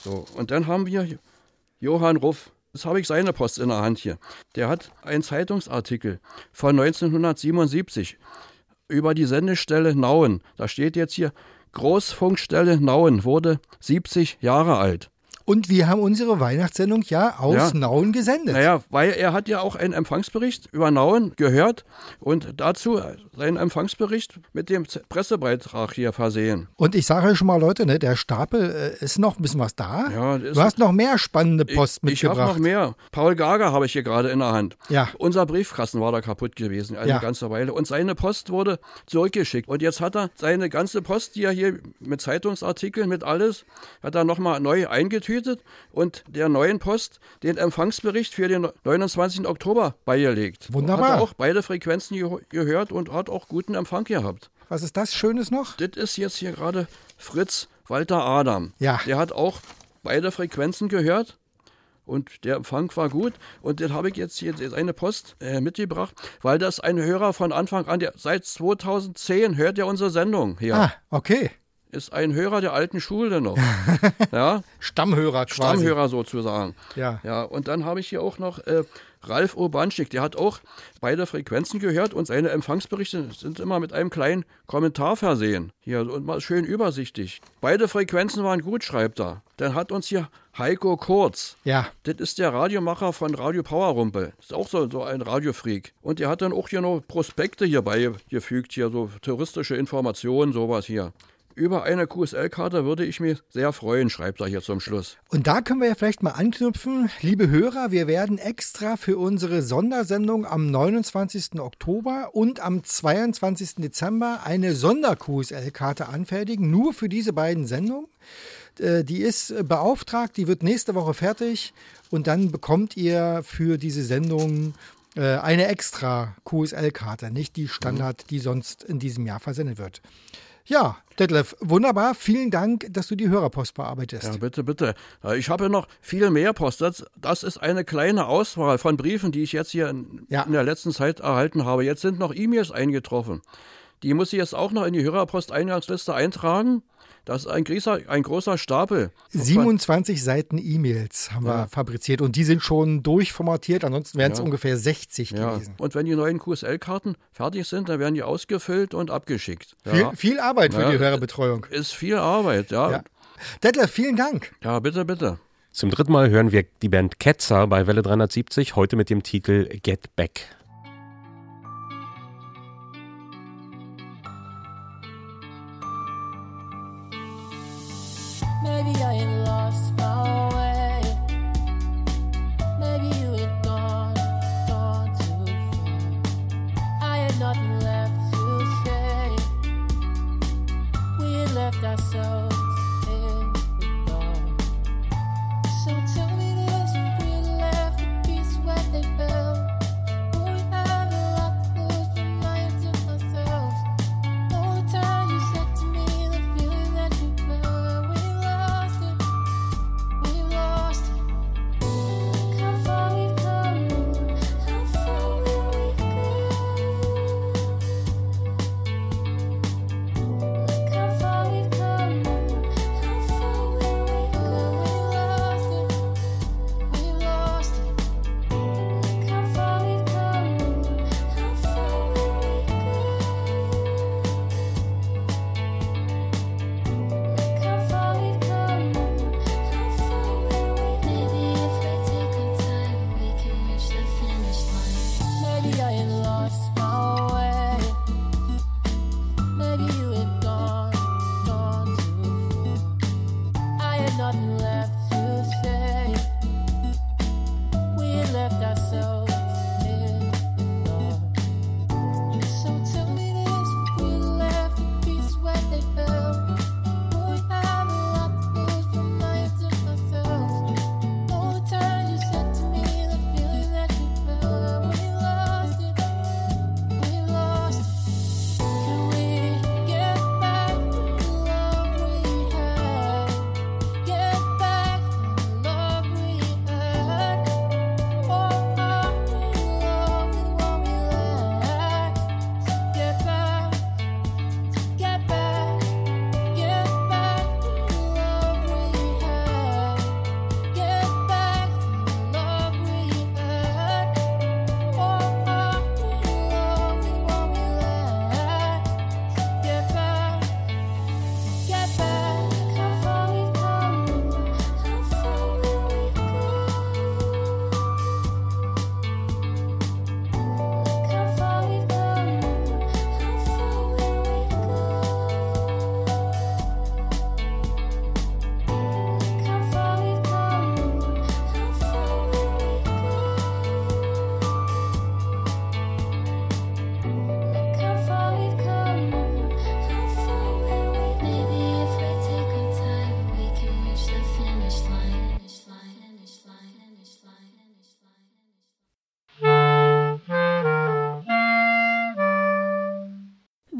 So, und dann haben wir Johann Ruff. Jetzt habe ich seine Post in der Hand hier. Der hat einen Zeitungsartikel von 1977 über die Sendestelle Nauen. Da steht jetzt hier, Großfunkstelle Nauen wurde 70 Jahre alt. Und wir haben unsere Weihnachtssendung ja aus Ja. Nauen gesendet. Naja, weil er hat ja auch einen Empfangsbericht über Nauen gehört und dazu seinen Empfangsbericht mit dem Pressebeitrag hier versehen. Und ich sage euch schon mal, Leute, ne, der Stapel äh, ist noch ein bisschen was da. Ja, du hast noch mehr spannende Post Ich habe mitgebracht. noch mehr. Paul Gager habe ich hier gerade in der Hand. Ja. Unser Briefkasten war da kaputt gewesen, eine Ja. ganze Weile. Und seine Post wurde zurückgeschickt. Und jetzt hat er seine ganze Post, die er hier mit Zeitungsartikeln, mit alles, hat er nochmal neu eingetütet und der neuen Post den Empfangsbericht für den 29. Oktober beigelegt. Wunderbar. Hat auch beide Frequenzen ge gehört und hat auch guten Empfang gehabt. Was ist das Schönes noch? Das ist jetzt hier gerade Fritz Walter Adam. Ja. Der hat auch beide Frequenzen gehört und der Empfang war gut. Und das habe ich jetzt hier seine Post äh, mitgebracht, weil das ein Hörer von Anfang an, der, seit 2010 hört er unsere Sendung hier. Ah, okay. Ist ein Hörer der alten Schule noch. ja. Stammhörer quasi. Stammhörer sozusagen. Ja. Ja, und dann habe ich hier auch noch äh, Ralf Urbanschik, der hat auch beide Frequenzen gehört und seine Empfangsberichte sind immer mit einem kleinen Kommentar versehen. Hier und mal schön übersichtlich. Beide Frequenzen waren gut, schreibt er. Dann hat uns hier Heiko Kurz. Ja. Das ist der Radiomacher von Radio Powerrumpel. Ist auch so, so ein Radiofreak. Und der hat dann auch hier noch Prospekte hier beigefügt, hier so touristische Informationen, sowas hier. Über eine QSL-Karte würde ich mich sehr freuen, schreibt er hier zum Schluss. Und da können wir ja vielleicht mal anknüpfen. Liebe Hörer, wir werden extra für unsere Sondersendung am 29. Oktober und am 22. Dezember eine Sonder-QSL-Karte anfertigen, nur für diese beiden Sendungen. Äh, die ist beauftragt, die wird nächste Woche fertig und dann bekommt ihr für diese Sendung äh, eine extra QSL-Karte, nicht die Standard, die sonst in diesem Jahr versendet wird. Ja, Detlef, wunderbar. Vielen Dank, dass du die Hörerpost bearbeitest. Ja, bitte, bitte. Äh, Ich habe noch viel mehr Post. Das, das ist eine kleine Auswahl von Briefen, die ich jetzt hier in, Ja. in der letzten Zeit erhalten habe. Jetzt sind noch E-Mails eingetroffen. Die muss ich jetzt auch noch in die Hörerpost-Eingangsliste eintragen. Das ist ein großer, ein großer Stapel. 27 Seiten E-Mails haben wir Ja. fabriziert und die sind schon durchformatiert, ansonsten wären es Ja. ungefähr 60 Ja. gewesen. Und wenn die neuen QSL-Karten fertig sind, dann werden die ausgefüllt und abgeschickt. Viel, Ja. viel Arbeit für Ja, die Hörerbetreuung. Ist viel Arbeit, ja. Ja. Ja, Detlef, vielen Dank. bitte, bitte. Zum dritten Mal hören wir die Band Ketzer bei Welle 370, heute mit dem Titel Get Back.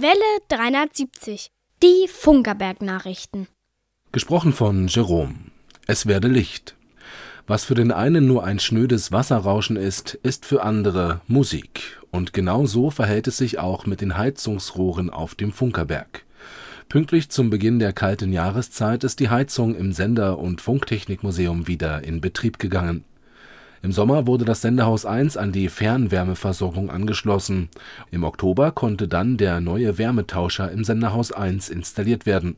Welle 370. Die Funkerberg-Nachrichten. Gesprochen von Jerome. Es werde Licht. Was für den einen nur ein schnödes Wasserrauschen ist, ist für andere Musik. Und genau so verhält es sich auch mit den Heizungsrohren auf dem Funkerberg. Pünktlich zum Beginn der kalten Jahreszeit ist die Heizung im Sender- und Funktechnikmuseum wieder in Betrieb gegangen. Im Sommer wurde das Sendehaus 1 an die Fernwärmeversorgung angeschlossen. Im Oktober konnte dann der neue Wärmetauscher im Sendehaus 1 installiert werden.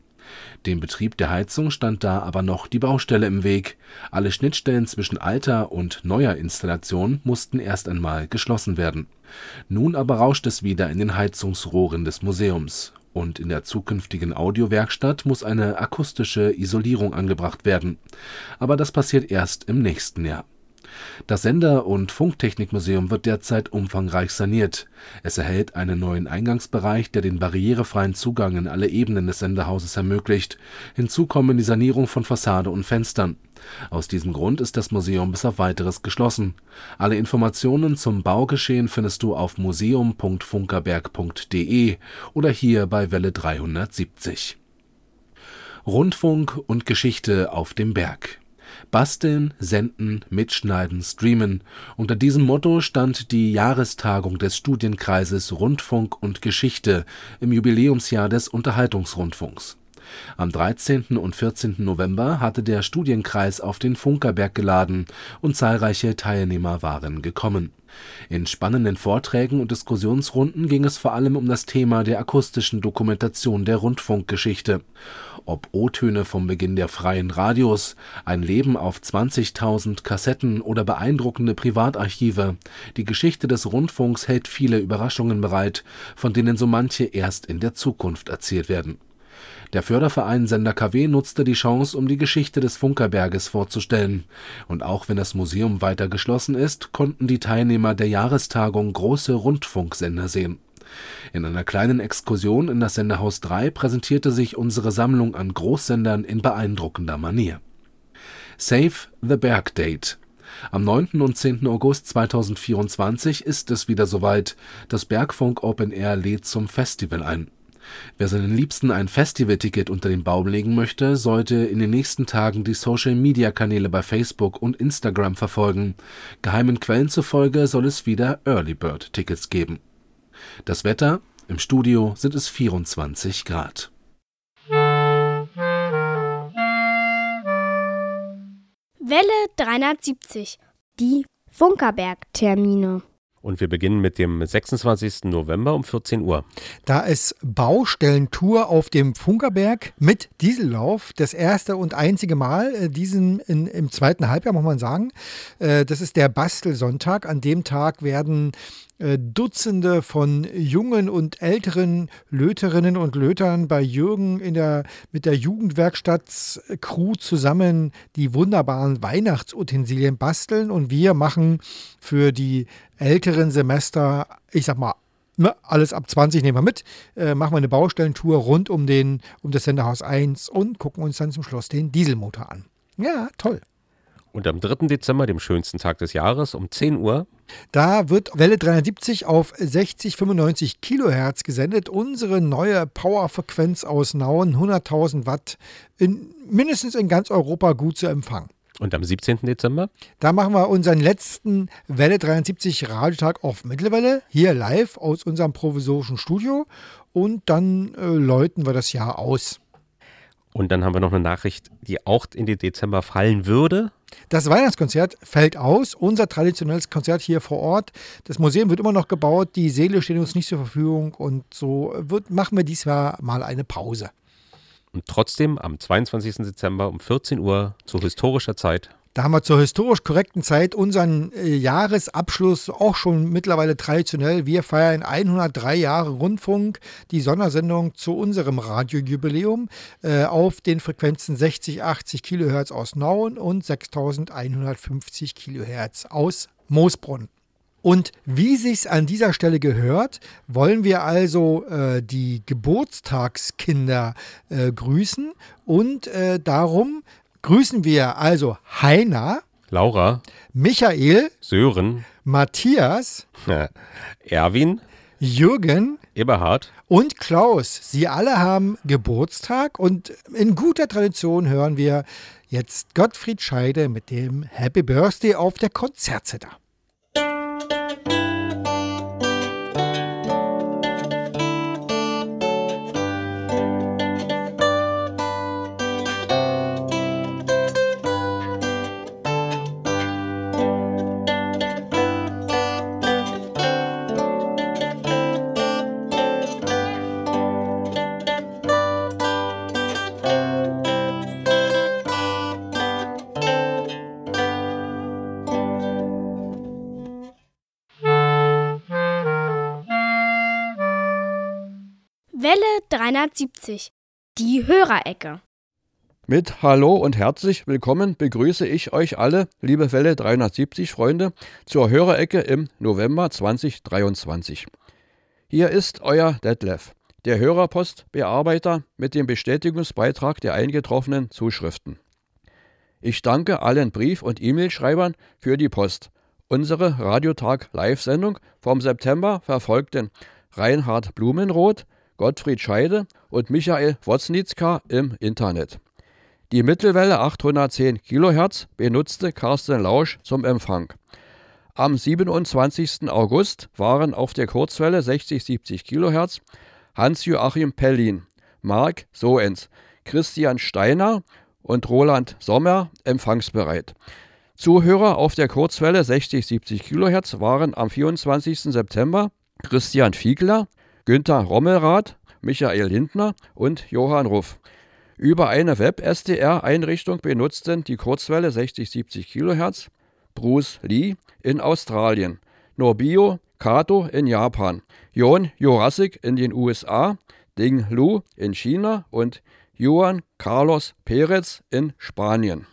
Dem Betrieb der Heizung stand da aber noch die Baustelle im Weg. Alle Schnittstellen zwischen alter und neuer Installation mussten erst einmal geschlossen werden. Nun aber rauscht es wieder in den Heizungsrohren des Museums. Und in der zukünftigen Audiowerkstatt muss eine akustische Isolierung angebracht werden. Aber das passiert erst im nächsten Jahr. Das Sender- und Funktechnikmuseum wird derzeit umfangreich saniert. Es erhält einen neuen Eingangsbereich, der den barrierefreien Zugang in alle Ebenen des Sendehauses ermöglicht. Hinzu kommen die Sanierung von Fassade und Fenstern. Aus diesem Grund ist das Museum bis auf weiteres geschlossen. Alle Informationen zum Baugeschehen findest du auf museum.funkerberg.de oder hier bei Welle 370. Rundfunk und Geschichte auf dem Berg Basteln, Senden, Mitschneiden, Streamen. Unter diesem Motto stand die Jahrestagung des Studienkreises Rundfunk und Geschichte im Jubiläumsjahr des Unterhaltungsrundfunks. Am 13. und 14. November hatte der Studienkreis auf den Funkerberg geladen und zahlreiche Teilnehmer waren gekommen. In spannenden Vorträgen und Diskussionsrunden ging es vor allem um das Thema der akustischen Dokumentation der Rundfunkgeschichte ob O-Töne vom Beginn der freien Radios, ein Leben auf 20.000 Kassetten oder beeindruckende Privatarchive, die Geschichte des Rundfunks hält viele Überraschungen bereit, von denen so manche erst in der Zukunft erzählt werden. Der Förderverein Sender KW nutzte die Chance, um die Geschichte des Funkerberges vorzustellen. Und auch wenn das Museum weiter geschlossen ist, konnten die Teilnehmer der Jahrestagung große Rundfunksender sehen in einer kleinen Exkursion in das Sendehaus 3 präsentierte sich unsere Sammlung an Großsendern in beeindruckender Manier. Save the Berg Date am 9. und 10. August 2024 ist es wieder soweit. Das Bergfunk Open Air lädt zum Festival ein. Wer seinen Liebsten ein Festivalticket unter den Baum legen möchte, sollte in den nächsten Tagen die Social-Media-Kanäle bei Facebook und Instagram verfolgen. Geheimen Quellen zufolge soll es wieder Early Bird Tickets geben. Das Wetter: Im Studio sind es 24 Grad. Welle 370. Die Funkerberg-Termine. Und wir beginnen mit dem 26. November um 14 Uhr. Da ist Baustellentour auf dem Funkerberg mit Diesellauf. Das erste und einzige Mal, äh, diesen in, im zweiten Halbjahr, muss man sagen. Äh, das ist der Bastelsonntag. An dem Tag werden Dutzende von jungen und älteren Löterinnen und Lötern bei Jürgen in der, mit der Jugendwerkstatt-Crew zusammen die wunderbaren Weihnachtsutensilien basteln und wir machen für die älteren Semester, ich sag mal, ne, alles ab 20 nehmen wir mit, äh, machen wir eine Baustellentour rund um, den, um das Senderhaus 1 und gucken uns dann zum Schluss den Dieselmotor an. Ja, toll. Und am 3. Dezember, dem schönsten Tag des Jahres, um 10 Uhr. Da wird Welle 370 auf 60, 95 Kilohertz gesendet. Unsere neue Powerfrequenz aus Nauen, 100.000 Watt, in, mindestens in ganz Europa gut zu empfangen. Und am 17. Dezember? Da machen wir unseren letzten Welle 73 Radiotag auf Mittelwelle, hier live aus unserem provisorischen Studio. Und dann äh, läuten wir das Jahr aus. Und dann haben wir noch eine Nachricht, die auch in den Dezember fallen würde. Das Weihnachtskonzert fällt aus, unser traditionelles Konzert hier vor Ort. Das Museum wird immer noch gebaut, die Seele steht uns nicht zur Verfügung und so wird, machen wir diesmal mal eine Pause. Und trotzdem am 22. Dezember um 14 Uhr zu historischer Zeit da haben wir zur historisch korrekten Zeit unseren äh, Jahresabschluss auch schon mittlerweile traditionell. Wir feiern 103 Jahre Rundfunk, die Sondersendung zu unserem Radiojubiläum äh, auf den Frequenzen 60, 80 Kilohertz aus Nauen und 6150 Kilohertz aus Moosbrunn. Und wie sich's an dieser Stelle gehört, wollen wir also äh, die Geburtstagskinder äh, grüßen und äh, darum grüßen wir also Heiner, Laura, Michael, Sören, Matthias, Erwin, Jürgen, Eberhard und Klaus. Sie alle haben Geburtstag und in guter Tradition hören wir jetzt Gottfried Scheide mit dem Happy Birthday auf der Konzertzitter. 370. Die Hörerecke. Mit Hallo und herzlich willkommen begrüße ich euch alle, liebe Welle 370 Freunde, zur Hörerecke im November 2023. Hier ist euer Detlef, der Hörerpostbearbeiter mit dem Bestätigungsbeitrag der eingetroffenen Zuschriften. Ich danke allen Brief- und E-Mail-Schreibern für die Post. Unsere Radiotag-Live-Sendung vom September verfolgten Reinhard Blumenroth, Gottfried Scheide und Michael Woznitzka im Internet. Die Mittelwelle 810 kHz benutzte Carsten Lausch zum Empfang. Am 27. August waren auf der Kurzwelle 60-70 kHz Hans-Joachim Pellin, Marc Soens, Christian Steiner und Roland Sommer empfangsbereit. Zuhörer auf der Kurzwelle 60-70 kHz waren am 24. September Christian Fiegler, Günther Rommelrath, Michael Lindner und Johann Ruff. Über eine Web-SDR-Einrichtung benutzten die Kurzwelle 60-70 kHz Bruce Lee in Australien, Norbio Kato in Japan, Jon Jurassic in den USA, Ding Lu in China und Juan Carlos Perez in Spanien.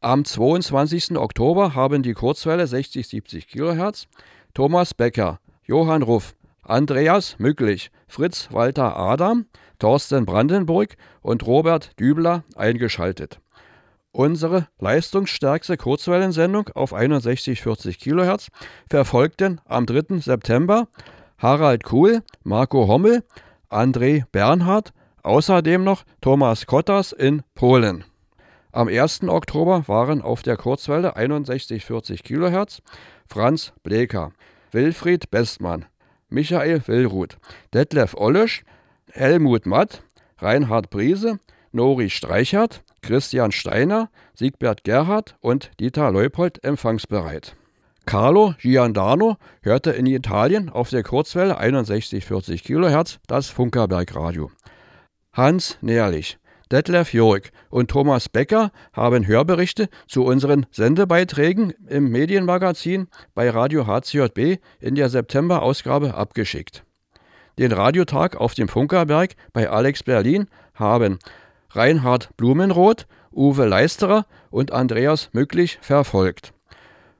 Am 22. Oktober haben die Kurzwelle 60-70 kHz Thomas Becker, Johann Ruff, Andreas Mücklich, Fritz Walter Adam, Thorsten Brandenburg und Robert Dübler eingeschaltet. Unsere leistungsstärkste Kurzwellensendung auf 6140 kHz verfolgten am 3. September Harald Kuhl, Marco Hommel, André Bernhard, außerdem noch Thomas Kottas in Polen. Am 1. Oktober waren auf der Kurzwelle 6140 kHz Franz Bleker, Wilfried Bestmann, Michael Willruth, Detlef Ollesch, Helmut Matt, Reinhard Briese, Nori Streichert, Christian Steiner, Siegbert Gerhard und Dieter Leupold empfangsbereit. Carlo Giandano hörte in Italien auf der Kurzwelle 6140 kHz das Funkerbergradio. Hans Nährlich, Detlef Jörg und Thomas Becker haben Hörberichte zu unseren Sendebeiträgen im Medienmagazin bei Radio HCJB in der September-Ausgabe abgeschickt. Den Radiotag auf dem Funkerberg bei Alex Berlin haben Reinhard Blumenroth, Uwe Leisterer und Andreas Mücklich verfolgt.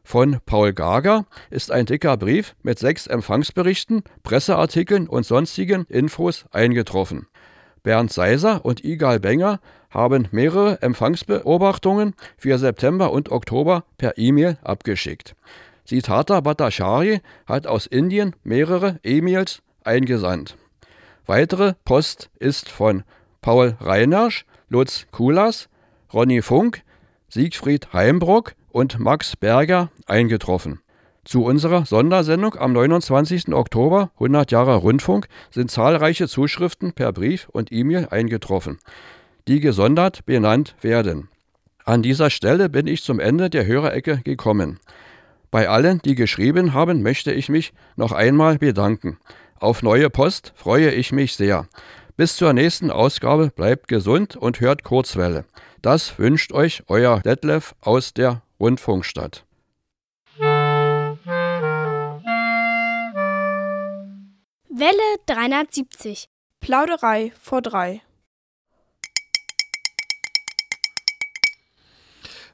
Von Paul Gager ist ein dicker Brief mit sechs Empfangsberichten, Presseartikeln und sonstigen Infos eingetroffen. Bernd Seiser und Igal Benger haben mehrere Empfangsbeobachtungen für September und Oktober per E-Mail abgeschickt. Sitata Bhattacharya hat aus Indien mehrere E-Mails eingesandt. Weitere Post ist von Paul Reinersch, Lutz Kulas, Ronny Funk, Siegfried Heimbrock und Max Berger eingetroffen. Zu unserer Sondersendung am 29. Oktober 100 Jahre Rundfunk sind zahlreiche Zuschriften per Brief und E-Mail eingetroffen, die gesondert benannt werden. An dieser Stelle bin ich zum Ende der Hörerecke gekommen. Bei allen, die geschrieben haben, möchte ich mich noch einmal bedanken. Auf neue Post freue ich mich sehr. Bis zur nächsten Ausgabe bleibt gesund und hört Kurzwelle. Das wünscht euch euer Detlef aus der Rundfunkstadt. Welle 370. Plauderei vor drei.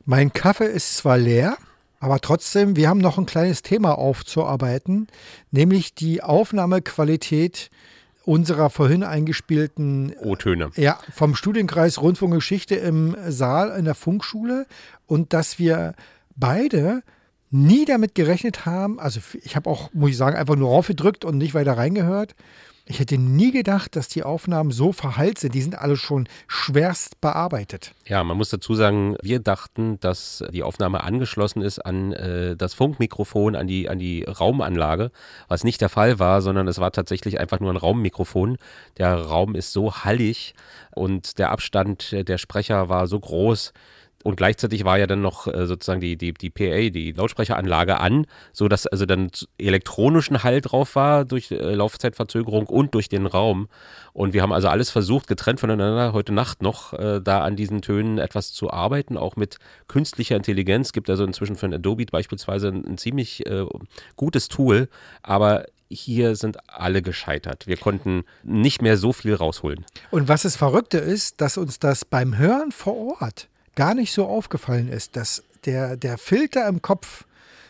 Mein Kaffee ist zwar leer, aber trotzdem, wir haben noch ein kleines Thema aufzuarbeiten, nämlich die Aufnahmequalität unserer vorhin eingespielten O-Töne. Ja, vom Studienkreis Rundfunkgeschichte im Saal in der Funkschule und dass wir beide nie damit gerechnet haben, also ich habe auch, muss ich sagen, einfach nur raufgedrückt und nicht weiter reingehört. Ich hätte nie gedacht, dass die Aufnahmen so verhallt sind. Die sind alle schon schwerst bearbeitet. Ja, man muss dazu sagen, wir dachten, dass die Aufnahme angeschlossen ist an äh, das Funkmikrofon, an die, an die Raumanlage, was nicht der Fall war, sondern es war tatsächlich einfach nur ein Raummikrofon. Der Raum ist so hallig und der Abstand der Sprecher war so groß, und gleichzeitig war ja dann noch äh, sozusagen die, die, die PA, die Lautsprecheranlage an, sodass also dann elektronischen Hall drauf war durch äh, Laufzeitverzögerung und durch den Raum. Und wir haben also alles versucht, getrennt voneinander, heute Nacht noch äh, da an diesen Tönen etwas zu arbeiten, auch mit künstlicher Intelligenz. Gibt also inzwischen ein Adobe beispielsweise ein, ein ziemlich äh, gutes Tool, aber hier sind alle gescheitert. Wir konnten nicht mehr so viel rausholen. Und was das Verrückte ist, dass uns das beim Hören vor Ort gar nicht so aufgefallen ist, dass der, der Filter im Kopf,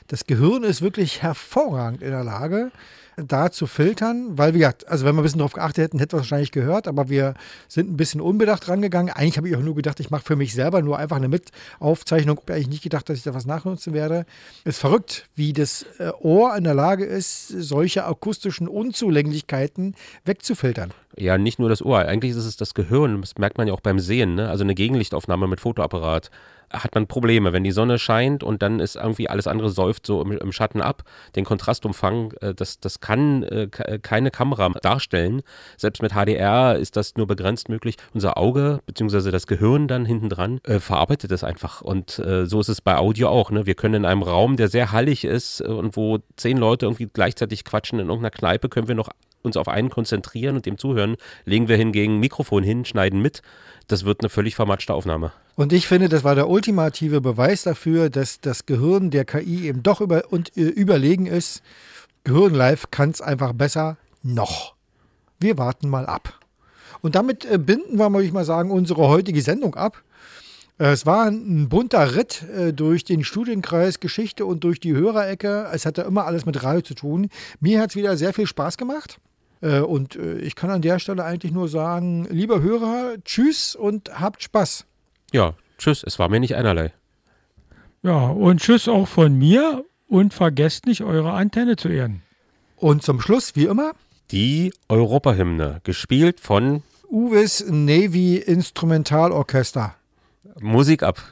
das Gehirn ist wirklich hervorragend in der Lage, da zu filtern, weil wir, also wenn wir ein bisschen darauf geachtet hätten, hätten wir es wahrscheinlich gehört, aber wir sind ein bisschen unbedacht rangegangen. Eigentlich habe ich auch nur gedacht, ich mache für mich selber nur einfach eine Mitaufzeichnung. Ich habe eigentlich nicht gedacht, dass ich da was nachnutzen werde. Es ist verrückt, wie das äh, Ohr in der Lage ist, solche akustischen Unzulänglichkeiten wegzufiltern. Ja, nicht nur das Ohr. Eigentlich ist es das Gehirn. Das merkt man ja auch beim Sehen. Ne? Also eine Gegenlichtaufnahme mit Fotoapparat hat man Probleme. Wenn die Sonne scheint und dann ist irgendwie alles andere säuft so im, im Schatten ab, den Kontrastumfang, äh, das, das kann äh, keine Kamera darstellen. Selbst mit HDR ist das nur begrenzt möglich. Unser Auge bzw. das Gehirn dann hinten dran äh, verarbeitet das einfach. Und äh, so ist es bei Audio auch. Ne? Wir können in einem Raum, der sehr hallig ist äh, und wo zehn Leute irgendwie gleichzeitig quatschen in irgendeiner Kneipe, können wir noch uns auf einen konzentrieren und dem zuhören. Legen wir hingegen Mikrofon hin, schneiden mit. Das wird eine völlig vermatschte Aufnahme. Und ich finde, das war der ultimative Beweis dafür, dass das Gehirn der KI eben doch über, und, äh, überlegen ist. Gehirn Live kann es einfach besser noch. Wir warten mal ab. Und damit äh, binden wir, muss ich mal sagen, unsere heutige Sendung ab. Äh, es war ein bunter Ritt durch den Studienkreis Geschichte und durch die Hörerecke. Es hatte immer alles mit Radio zu tun. Mir hat es wieder sehr viel Spaß gemacht. Äh, und äh, ich kann an der Stelle eigentlich nur sagen, lieber Hörer, tschüss und habt Spaß. Ja, tschüss, es war mir nicht einerlei. Ja, und tschüss auch von mir und vergesst nicht, eure Antenne zu ehren. Und zum Schluss, wie immer, die Europahymne, gespielt von Uwes Navy Instrumentalorchester. Musik ab.